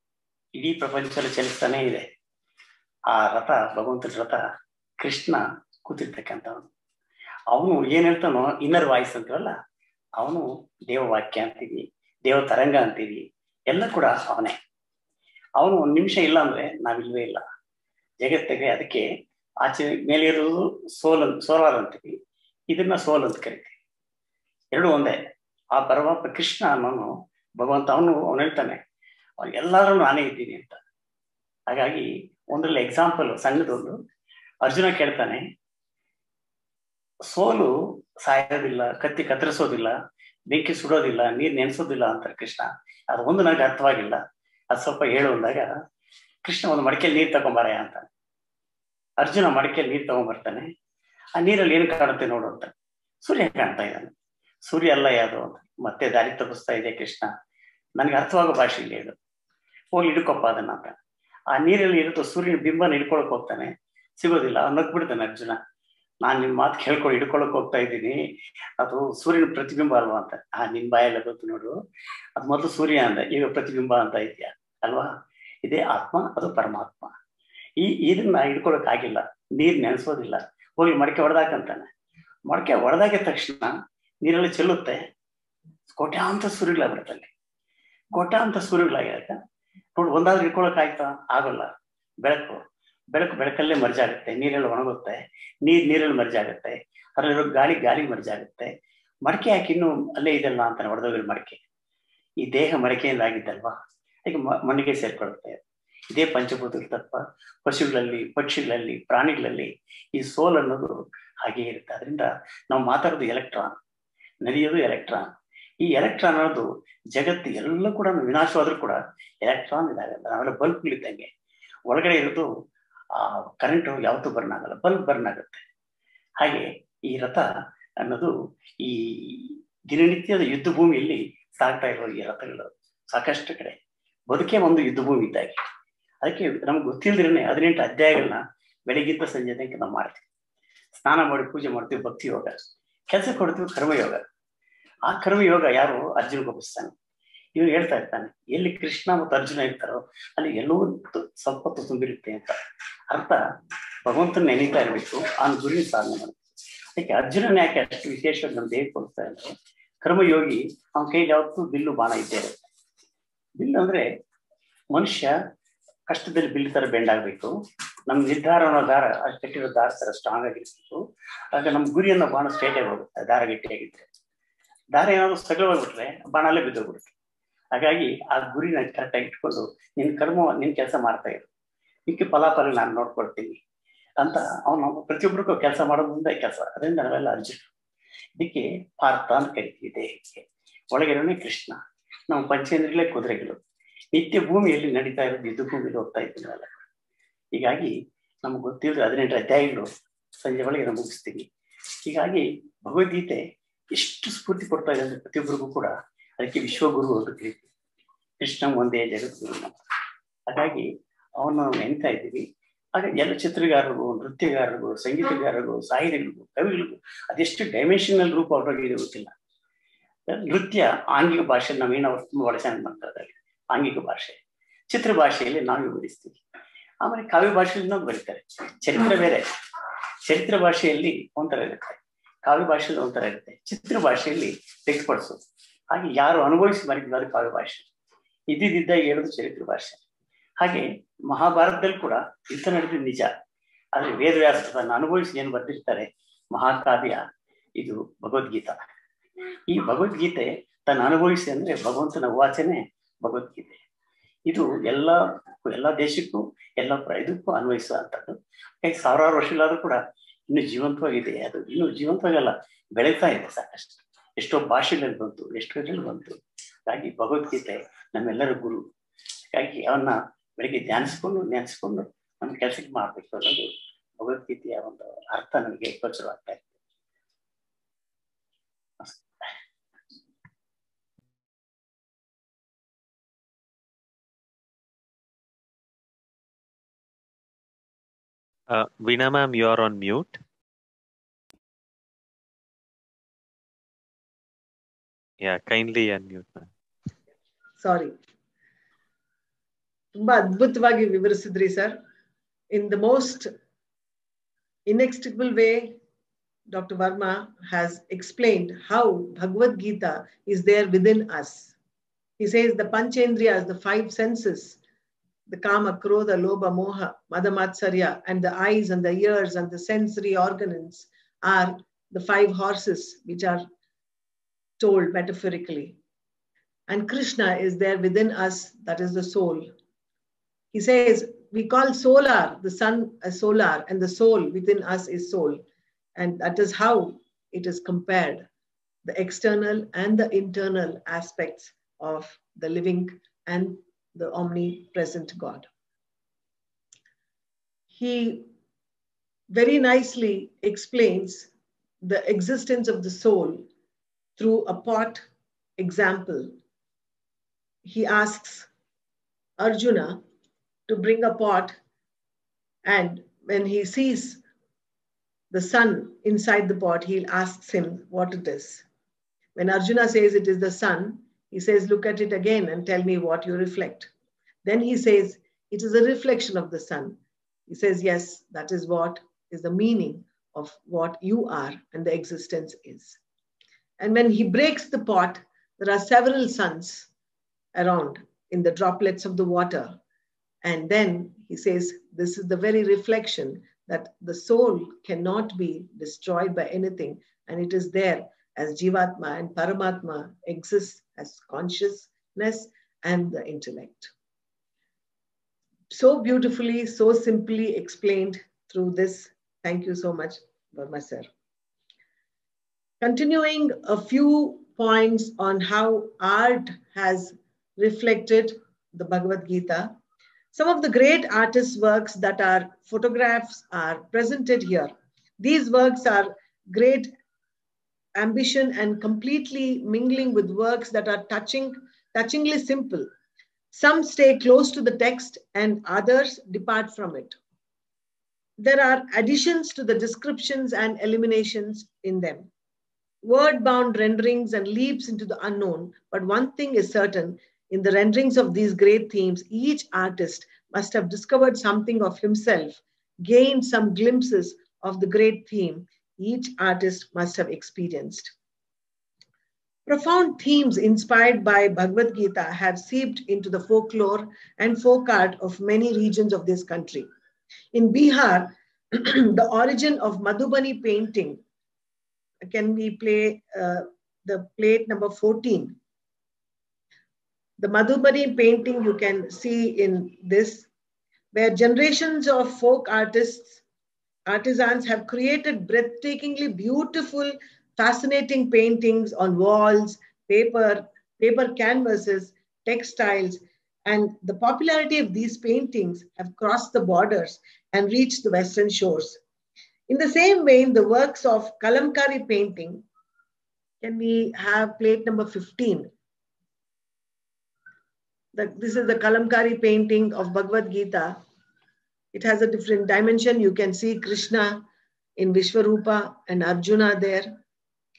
ಇಡೀ ಪ್ರಪಂಚದಲ್ಲಿ ಚಲಿಸ್ತಾನೆ ಇದೆ. ಆ ರಥ, ಭಗವಂತನ ರಥ, ಕೃಷ್ಣ ಕೂತಿರ್ತಕ್ಕಂಥವನು. ಅವನು ಏನ್ ಹೇಳ್ತಾನೋ ಇನ್ನರ್ ವಾಯ್ಸ್ ಅಂತೀವಲ್ಲ, ಅವನು ದೇವವಾಕ್ಯ ಅಂತೀವಿ ದೇವ ತರಂಗ ಅಂತೀವಿ, ಎಲ್ಲ ಕೂಡ ಅವನೇ. ಅವನು ಒಂದ್ ನಿಮಿಷ ಇಲ್ಲ ಅಂದ್ರೆ ನಾವಿಲ್ವೇ ಇಲ್ಲ. ಜಗತ್ತಿಗೆ ಅದಕ್ಕೆ ಆಚೆ ಮೇಲೆ ಇರೋದು ಸೋಲ್ ಸೋಲಾರ್ ಅಂತೀವಿ, ಇದನ್ನ ಸೋಲ್ ಅಂತ ಕರಿತೀವಿ. ಎರಡು ಒಂದೇ. ಆ ಪರಮಾತ್ಮ ಕೃಷ್ಣ ಅನ್ನೋನು ಭಗವಂತ ಅವನು ಅವನು ಹೇಳ್ತಾನೆ ಎಲ್ಲರೂ ನಾನೇ ಇದ್ದೀನಿ ಅಂತ. ಹಾಗಾಗಿ ಒಂದ್ರಲ್ಲಿ ಎಕ್ಸಾಂಪಲ್ ಸಣ್ಣದೊಂದು ಅರ್ಜುನ ಕೇಳ್ತಾನೆ, ಸೋಲು ಸಾಯೋದಿಲ್ಲ, ಕತ್ತಿ ಕತ್ತರಿಸೋದಿಲ್ಲ, ಬೆಂಕಿ ಸುಡೋದಿಲ್ಲ, ನೀರ್ ನೆನೆಸೋದಿಲ್ಲ ಅಂತ ಕೃಷ್ಣ. ಅದು ಒಂದು ನನಗೆ ಅರ್ಥವಾಗಿಲ್ಲ. ಅದು ಸ್ವಲ್ಪ ಹೇಳು ಅಂದಾಗ ಕೃಷ್ಣ ಒಂದು ಮಡಿಕೆಯಲ್ಲಿ ನೀರ್ ತಗೊಂಬಾರ ಅಂತ. ಅರ್ಜುನ ಮಡಿಕೆಯಲ್ಲಿ ನೀರ್ ತಗೊಂಡ್ಬರ್ತಾನೆ ಆ ನೀರಲ್ಲಿ ಏನು ಕಾಣುತ್ತೆ ನೋಡು ಅಂತ. ಸೂರ್ಯ ಕಾಣ್ತಾ ಇದ್ದಾನೆ. ಸೂರ್ಯ ಅಲ್ಲ ಯಾವುದು ಅಂತ. ಮತ್ತೆ ದಾರಿ ತಪ್ಪಿಸ್ತಾ ಇದೆ ಕೃಷ್ಣ. ನನಗೆ ಅರ್ಥವಾಗೋ ಭಾಷೆ ಇಲ್ಲ ಇದು. ಹೋಗಿ ಹಿಡ್ಕೊಪ್ಪ ಅದನ್ನ ಅಂತ. ಆ ನೀರಲ್ಲಿ ಇರುತ್ತೋ ಸೂರ್ಯನ ಬಿಂಬನ ಹಿಡ್ಕೊಳಕ್ ಹೋಗ್ತಾನೆ. ಸಿಗೋದಿಲ್ಲ ನಗ್ಬಿಡ್ತಾನೆ ಅರ್ಜುನ. ನಾನ್ ನಿನ್ ಮಾತು ಕೇಳ್ಕೊಂಡು ಹಿಡ್ಕೊಳಕ್ ಹೋಗ್ತಾ ಇದ್ದೀನಿ. ಅದು ಸೂರ್ಯನ ಪ್ರತಿಬಿಂಬ ಅಲ್ವಾ ಅಂತ. ಆ, ನಿನ್ ಬಾಯಲ್ಲ ಗೊತ್ತು ನೋಡು. ಅದು ಮೊದಲು ಸೂರ್ಯ ಅಂದ, ಈಗ ಪ್ರತಿಬಿಂಬ ಅಂತ ಇದೆಯಾ? ಅಲ್ವಾ? ಇದೇ ಆತ್ಮ, ಅದು ಪರಮಾತ್ಮ. ಈ, ಇದನ್ನ ಹಿಡ್ಕೊಳಕ್ ಆಗಿಲ್ಲ. ನೀರ್ ನೆನೆಸೋದಿಲ್ಲ. ಹೋಗಿ ಮಡಕೆ ಹೊಡೆದಾಕಂತಾನೆ. ಮಡಕೆ ಹೊಡೆದಾಗಿದ ತಕ್ಷಣ ನೀರಲ್ಲಿ ಚೆಲ್ಲುತ್ತೆ. ಕೋಟ್ಯಾಂತ ಸೂರ್ಯಗಳಾಗ್ಬಿಡುತ್ತಲ್ಲಿ ಕೋಟ್ಯಾಂತ ಸೂರ್ಯಗಳಾಗಿರಕ ನೋಡಿ ಒಂದಾದ್ರೂ ಇಟ್ಕೊಳಕ್ ಆಯ್ತಾ? ಆಗೋಲ್ಲ. ಬೆಳಕು. ಬೆಳಕು ಬೆಳಕಲ್ಲೇ ಮರ್ಜಾಗುತ್ತೆ. ನೀರಲ್ಲಿ ಒಣಗುತ್ತೆ. ನೀರ್ ನೀರಲ್ಲಿ ಮರ್ಜಾಗುತ್ತೆ. ಅದರಲ್ಲಿರೋ ಗಾಳಿ ಗಾಳಿ ಮರ್ಜಾಗುತ್ತೆ. ಮಡಕೆ ಯಾಕೆ ಇನ್ನೂ ಅಲ್ಲೇ ಇದೆಲ್ಲ ಅಂತಾನೆ ಹೊಡೆದೋಗಿರೋ ಮಡಕೆ? ಈ ದೇಹ ಮಡಕೆಯಿಂದ ಆಗಿದ್ದಲ್ವಾ? ಅದಕ್ಕೆ ಮಣ್ಣಿಗೆ ಸೇರ್ಕೊಳ್ಳುತ್ತೆ ಇದೇ ಪಂಚಭೂತಗಳ ತತ್ವ. ಪಶುಗಳಲ್ಲಿ, ಪಕ್ಷಿಗಳಲ್ಲಿ, ಪ್ರಾಣಿಗಳಲ್ಲಿ ಈ ಸೋಲ್ ಅನ್ನೋದು ಹಾಗೆ ಇರುತ್ತೆ. ಅದರಿಂದ ನಾವು ಮಾತಾಡೋದು ಎಲೆಕ್ಟ್ರಾನ್. ನಡೆಯೋದು ಎಲೆಕ್ಟ್ರಾನ್. ಈ ಎಲೆಕ್ಟ್ರಾನ್ ಅನ್ನೋದು ಜಗತ್ತು ಎಲ್ಲ ಕೂಡ ವಿನಾಶವಾದ್ರೂ ಕೂಡ ಎಲೆಕ್ಟ್ರಾನ್ ಇದಾಗಲ್ಲ ನಾವೆಲ್ಲ ಬಲ್ಬ್ಗಳಿದ್ದಂಗೆ ಒಳಗಡೆ ಇರೋದು, ಆ ಕರೆಂಟ್ ಯಾವತ್ತೂ ಬರ್ನ್ ಆಗಲ್ಲ. ಬಲ್ಬ್ ಬರ್ನ್ ಆಗುತ್ತೆ. ಹಾಗೆ ಈ ರಥ ಅನ್ನೋದು ಈ ದಿನನಿತ್ಯದ ಯುದ್ಧ ಭೂಮಿಯಲ್ಲಿ ಸಾಗ್ತಾ ಇರೋ ಈ ರಥಗಳು ಸಾಕಷ್ಟು ಕಡೆ. ಬದುಕೇ ಒಂದು ಯುದ್ಧ ಭೂಮಿ ಇದ್ದಾಗೆ. ಅದಕ್ಕೆ ನಮ್ಗೆ ಗೊತ್ತಿಲ್ದಿರೇ ಹದಿನೆಂಟು ಅಧ್ಯಾಯಗಳನ್ನ ಬೆಳಗ್ಗಿಂದ ಸಂಜೆ ತನಕ ನಾವು ಮಾಡ್ತೀವಿ. ಸ್ನಾನ ಮಾಡಿ ಪೂಜೆ ಮಾಡ್ತೀವಿ, ಭಕ್ತಿ ಯೋಗ. ಕೆಲಸ ಕೊಡ್ತೀವಿ ಕರ್ಮಯೋಗ. ಆ ಕರ್ಮಯೋಗ ಯಾರು ಅರ್ಜುನ ಒಪ್ಪಿಸ್ತಾನೆ? ಇವನು ಹೇಳ್ತಾ ಇರ್ತಾನೆ, ಎಲ್ಲಿ ಕೃಷ್ಣ ಮತ್ತು ಅರ್ಜುನ ಇರ್ತಾರೋ ಅಲ್ಲಿ ಎಲ್ಲವೂ ಸಂಪತ್ತು ತುಂಬಿರುತ್ತೆ ಅಂತ. ಅರ್ಥ? ಭಗವಂತನ ನೆನೀತಾ ಇರಬೇಕು ಆ ಗುರಿ ಸಾಧನೆ ಮಾಡಬೇಕು. ಅದಕ್ಕೆ ಅರ್ಜುನನ ಯಾಕೆ ಅಷ್ಟು ವಿಶೇಷವಾಗಿ ನಮ್ಮ ದೇಹಕ್ಕೆ ಕೊಡ್ತಾ ಇದ್ರು ಕರ್ಮಯೋಗಿ ಅವನ ಕೈಗೆ ಯಾವತ್ತೂ ಬಿಲ್ಲು ಬಾಣ ಇದ್ದೇ ಇರುತ್ತೆ. ಬಿಲ್ಲು ಅಂದ್ರೆ ಮನುಷ್ಯ ಕಷ್ಟದಲ್ಲಿ ಬಿಲ್ಲು ತರ ಬೆಂಡ್ ಆಗ್ಬೇಕು ನಮ್ ನಿರ್ಧಾರ ಅನ್ನೋ ದಾರ, ಕೆಟ್ಟಿರೋ ದಾರ ತರ ಸ್ಟ್ರಾಂಗ್ ಆಗಿರ್ಬೇಕು. ಆಗ ನಮ್ಮ ಗುರಿಯನ್ನ ಬಾಣ ಸ್ಟ್ರೇಟ್ ಆಗಿ ಹೋಗುತ್ತೆ ದಾರ ಗಟ್ಟಿಯಾಗಿದ್ರೆ ದಾರ ಏನಾದ್ರು ಸಗಲವಾಗ್ಬಿಟ್ರೆ ಬಾಣಲ್ಲೇ ಬಿದ್ದೋಗ್ಬಿಡುತ್ತೆ ಹಾಗಾಗಿ ಆ ಗುರಿನ ಕರೆಕ್ಟಾಗಿ ಇಟ್ಕೊಂಡು ನಿನ್ ಕರ್ಮ, ನಿನ್ ಕೆಲಸ ಮಾಡ್ತಾ ಇರು. ಮಿಕ್ಕಿ ಫಲಾಫಲ ನಾನು ನೋಡ್ಕೊಳ್ತೀನಿ ಅಂತ ಅವನು ಪ್ರತಿಯೊಬ್ಬರಿಗೂ ಕೆಲಸ ಮಾಡೋದ್ರಿಂದ ಕೆಲಸ. ಅದರಿಂದ ನಾವೆಲ್ಲ ಅರ್ಜುನ. ಇದಕ್ಕೆ ಪಾರ್ಥ ಅಂತ ಕರಿತೀವಿ ದೇಹಕ್ಕೆ. ಒಳಗಿರೋನೇ ಕೃಷ್ಣ. ನಾವು ಪಂಚೇಂದ್ರಿಗಳೇ ಕುದುರೆಗಳು. ನಿತ್ಯ ಭೂಮಿಯಲ್ಲಿ ನಡೀತಾ ಇರೋದು ಇದು ಭೂಮಿಗೆ ಹೋಗ್ತಾ ಇದ್ದೀವಿ ಹೀಗಾಗಿ ನಮ್ಗೆ ಗೊತ್ತಿಲ್ಲದೆ ಹದಿನೆಂಟು ಅಧ್ಯಾಯಗಳು ಸಂಜೆ ಒಳಗೆ ನಾವು ಮುಗಿಸ್ತೀವಿ. ಹೀಗಾಗಿ ಭಗವದ್ಗೀತೆ ಎಷ್ಟು ಸ್ಫೂರ್ತಿ ಕೊಡ್ತಾ ಇದೆ ಅಂದ್ರೆ ಪ್ರತಿಯೊಬ್ಬರಿಗೂ ಕೂಡ. ಅದಕ್ಕೆ ವಿಶ್ವಗುರು ಅಂತ ಕರಿತೀವಿ ಕೃಷ್ಣ ಒಂದೇ ಜಗತ್ತು ಹಾಗಾಗಿ ಅವನು ನಾವು ನೆನ್ತಾ ಇದ್ದೀವಿ. ಆಗ ಎಲ್ಲ ಚಿತ್ರಗಾರರು ನೃತ್ಯಗಾರರು ಸಂಗೀತಗಾರರು ಸಾಹಿತಿಗಳಿಗೂ, ಕವಿಗಳಿಗೂ ಅದೆಷ್ಟು ಡೈಮೆನ್ಷನಲ್ ರೂಪ ಅವ್ರಿಗೆ ಗೊತ್ತಿಲ್ಲ. ನೃತ್ಯ ಆಂಗಿಕ ಭಾಷೆ ನಾವೇನು ಅವ್ರು ತುಂಬ ಚೆನ್ನಾಗಿ ಮಾಡ್ತಾರೆ ಆಂಗಿಕ ಭಾಷೆ. ಚಿತ್ರ ಭಾಷೆಯಲ್ಲಿ ನಾವು ವಿವರಿಸ್ತೀವಿ. ಆಮೇಲೆ ಕಾವ್ಯ ಭಾಷೆಯಲ್ಲಿ ನಾವು ಬರೀತಾರೆ. ಚರಿತ್ರೆ ಬೇರೆ. ಚರಿತ್ರ ಭಾಷೆಯಲ್ಲಿ ಒಂಥರ ಇರುತ್ತೆ. ಕಾವ್ಯ ಭಾಷೆಯಲ್ಲಿ ಒಂಥರ ಇರುತ್ತೆ. ಚಿತ್ರ ಭಾಷೆಯಲ್ಲಿ ವ್ಯಕ್ತಪಡಿಸೋದು. ಹಾಗೆ ಯಾರು ಅನುಭವಿಸಿ ಬರೀತಿದ್ರು ಅದು ಕಾವ್ಯ ಭಾಷೆ. ಇದ್ದಿದ್ದ ಹೇಳೋದು ಚರಿತ್ರ ಭಾಷೆ. ಹಾಗೆ ಮಹಾಭಾರತದಲ್ಲಿ ಕೂಡ ಯುದ್ಧ ನಡೆದಿದ್ದು ನಿಜ. ಆದ್ರೆ ವೇದವ್ಯಾಸ ತನ್ನ ಅನುಭವಿಸಿ ಏನು ಬರ್ದಿರ್ತಾರೆ? ಮಹಾಕಾವ್ಯ, ಇದು ಭಗವದ್ಗೀತಾ. ಈ ಭಗವದ್ಗೀತೆ ತನ್ನ ಅನುಭವಿಸಿ ಅಂದ್ರೆ ಭಗವಂತನ ವಾಚನೆ ಭಗವದ್ಗೀತೆ. ಇದು ಎಲ್ಲ ಎಲ್ಲ ದೇಶಕ್ಕೂ, ಎಲ್ಲ ಇದಕ್ಕೂ ಅನ್ವಯಿಸುವಂಥದ್ದು ಸಾವಿರಾರು ವರ್ಷಗಳಾದ್ರೂ ಕೂಡ ಇನ್ನು ಜೀವಂತವಾಗಿದೆ ಅದು ಇನ್ನು ಜೀವಂತವಾಗಲ್ಲ. ಬೆಳೀತಾ ಇದೆ ಸಾಕಷ್ಟು. ಎಷ್ಟೋ ಭಾಷೆಗಳಲ್ಲಿ ಬಂತು, ಎಷ್ಟೋ ಇದರಲ್ಲಿ ಬಂತು. ಹಾಗಾಗಿ ಭಗವದ್ಗೀತೆ ನಮ್ಮೆಲ್ಲರ ಗುರು. ಹಾಗಾಗಿ ಅವನ್ನ ಬೆಳಿಗ್ಗೆ ಧ್ಯಾನಿಸ್ಕೊಂಡು, ನೆನೆಸ್ಕೊಂಡು, ನಮ್ಮ ಕೆಲಸಕ್ಕೆ ಮಾಡಬೇಕು ಅನ್ನೋದು ಭಗವದ್ಗೀತೆಯ ಒಂದು ಅರ್ಥ ನನಗೆ ಗೋಚರವಾಗ್ತಾ ಇದೆ Uh, you are on mute. Yeah, kindly unmute ma'am. Sorry ತುಂಬಾ ಅದ್ಭುತವಾಗಿ ವಿವರಿಸಿದ್ರಿ sir in the most inextricable way, Dr. Varma has explained how Bhagavad Gita is there within us. He says the Panchendriyas, the five senses, the kama, krodha, lobha, moha, madamatsarya, and the eyes and the ears and the sensory organs are the five horses which are told metaphorically. And Krishna is there within us, that is the soul. He says, we call solar, the sun as solar, and the soul within us is soul. And that is how it is compared the external and the internal aspects of the living and the omnipresent God. He very nicely explains the existence of the soul through a pot example. He asks Arjuna to bring a pot, and when he sees the sun inside the pot, he asks him what it is. When Arjuna says it is the sun, he says, Look at it again and tell me what you reflect. Then he says, It is a reflection of the sun. He says, Yes, that is what is the meaning of what you are and the existence is. And when he breaks the pot, there are several suns around in the droplets of the water. And then he says, This is the very reflection that the soul cannot be destroyed by anything, and it is there as Jivatma and Paramatma exists as consciousness and the intellect. So beautifully, so simply explained through this. Thank you so much, Varma sir. Continuing a few points on how art has reflected the Bhagavad Gita. Some of the great artists' works that are photographs are presented here. These works are great ambition and completely mingling with works that are touching, touchingly simple. Some stay close to the text and others depart from it. There are additions to the descriptions and eliminations in them. Word bound renderings and leaps into the unknown. But one thing is certain in the renderings of these great themes, each artist must have discovered something of himself gained some glimpses of the great theme each artist must have experienced. Profound themes inspired by Bhagavad Gita have seeped into the folklore and folk art of many regions of this country. In Bihar, the origin of Madhubani painting, can we play uh, the plate number 14? The Madhubani painting you can see in this, where generations of folk artists, artisans have created breathtakingly beautiful fascinating paintings on walls, paper, paper canvases, textiles, and the popularity of these paintings have crossed the borders and reached the western shores. In the same vein, the works of Kalamkari painting, can we have plate number 15? The, this is the Kalamkari painting of Bhagavad Gita. It has a different dimension. You can see Krishna in Vishwarupa and Arjuna there.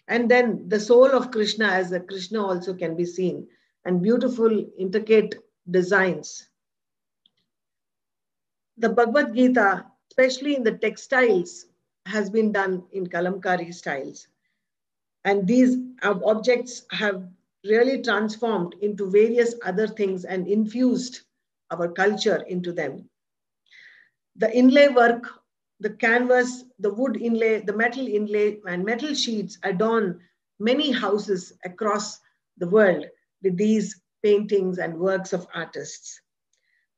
And then the soul of Krishna as a Krishna also can be seen and beautiful intricate designs. The Bhagavad Gita, especially in the textiles, has been done in Kalamkari styles. And these objects have really transformed into various other things and infused our culture into them. The inlay work the canvas, the wood inlay, the metal inlay, and metal sheets adorn many houses across the world with these paintings and works of artists.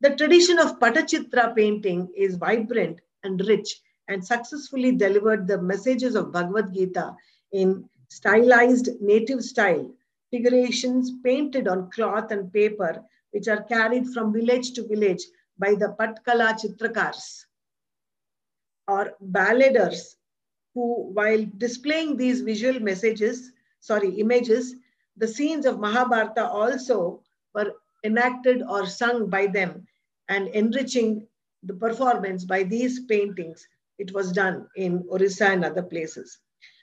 The tradition of Patachitra painting is vibrant and rich and successfully delivered the messages of Bhagavad Gita in stylized native style, figurations painted on cloth and paper, which are carried from village to village by the Patkala Chitrakars or balladers who, while displaying these visual messages, sorry, images, the scenes of Mahabharata also were enacted or sung by them and enriching the performance by these paintings. It was done in Orissa and other places.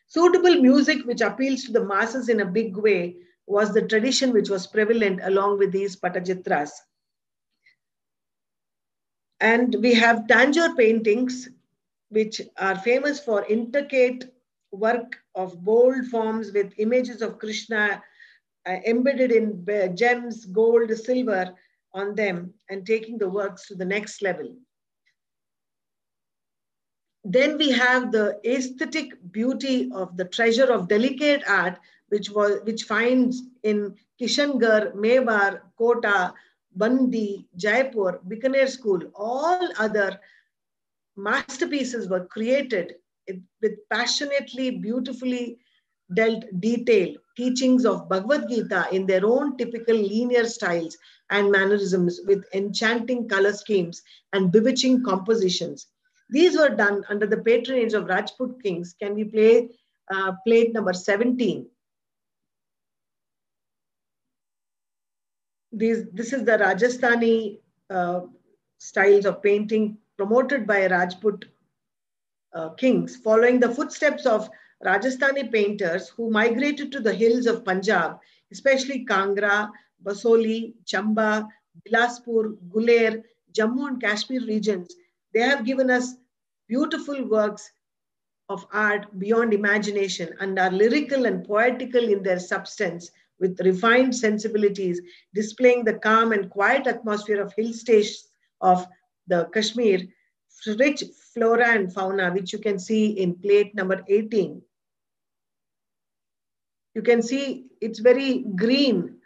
Suitable music which appeals to the masses in a big way was the tradition which was prevalent along with these Patachitras. And we have Tanjore paintings which are famous for intricate work of bold forms with images of Krishna uh, embedded in gems, gold, silver on them and taking the works to the next level. Then we have the aesthetic beauty of the treasure of delicate art, which was which finds in Kishangarh, Mewar, Kota, Bundi, Jaipur, Bikaner School, all other masterpieces were created with passionately, beautifully dealt detail teachings of Bhagavad Gita in their own typical linear styles and mannerisms with enchanting color schemes and bewitching compositions. These were done under the patronage of Rajput kings. Can we play uh, plate number 17? These, this is the Rajasthani uh, styles of painting promoted by Rajput uh, kings, following the footsteps of Rajasthani painters who migrated to the hills of Punjab, especially Kangra, Basoli, Chamba, Bilaspur, Guler, Jammu and Kashmir regions. They have given us beautiful works of art beyond imagination and are lyrical and poetical in their substance with refined sensibilities, displaying the calm and quiet atmosphere of hill stations of the Kashmir rich flora and fauna, which you can see in plate number 18. You can see it's very green.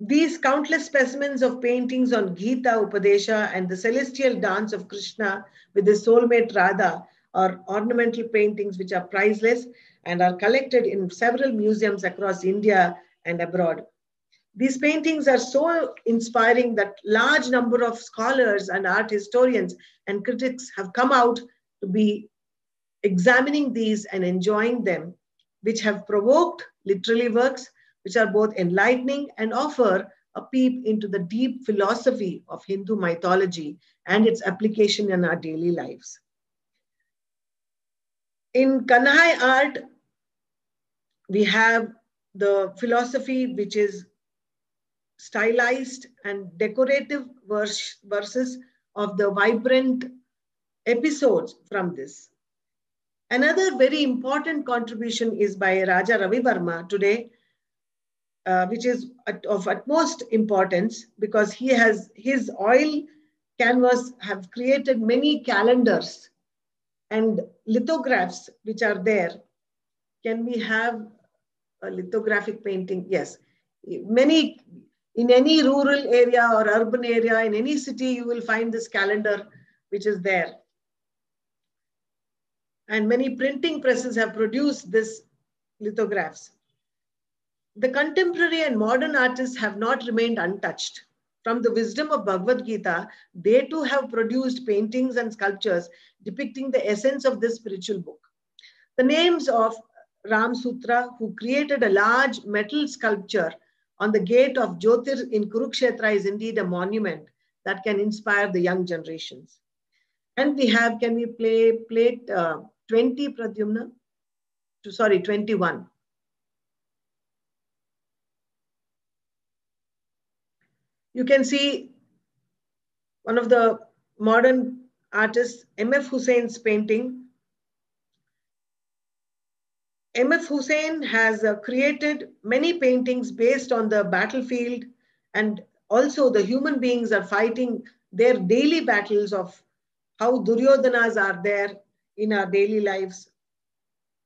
These countless specimens of paintings on Gita Upadesha and the celestial dance of Krishna with his soulmate Radha are ornamental paintings which are priceless and are collected in several museums across India and abroad. These paintings are so inspiring that large number of scholars and art historians and critics have come out to be examining these and enjoying them, which have provoked literary works which are both enlightening and offer a peep into the deep philosophy of Hindu mythology and its application in our daily lives. In Kanhai art, we have the philosophy which is stylized and decorative verse, verses of the vibrant episodes from this. Another very important contribution is by Raja Ravi Varma today, uh, which is at- of utmost importance because he has his oil canvas have created many calendars and lithographs which are there. Can we have a lithographic painting? Yes. Many, in any rural area or urban area, in any city, you will find this calendar which is there. And many printing presses have produced this lithographs. The contemporary and modern artists have not remained untouched. From the wisdom of Bhagavad Gita, they too have produced paintings and sculptures depicting the essence of this spiritual book. The names of Ram Sutar, who created a large metal sculpture on the gate of Jyotir in Kurukshetra, is indeed a monument that can inspire the young generations. And we have, can we play plate uh, 20 Pradyumna? Sorry, 21. You can see one of the modern artists, M.F. Husain's painting. M.F. Husain has uh, created many paintings based on the battlefield and also the human beings are fighting their daily battles of how Duryodhanas are there in our daily lives.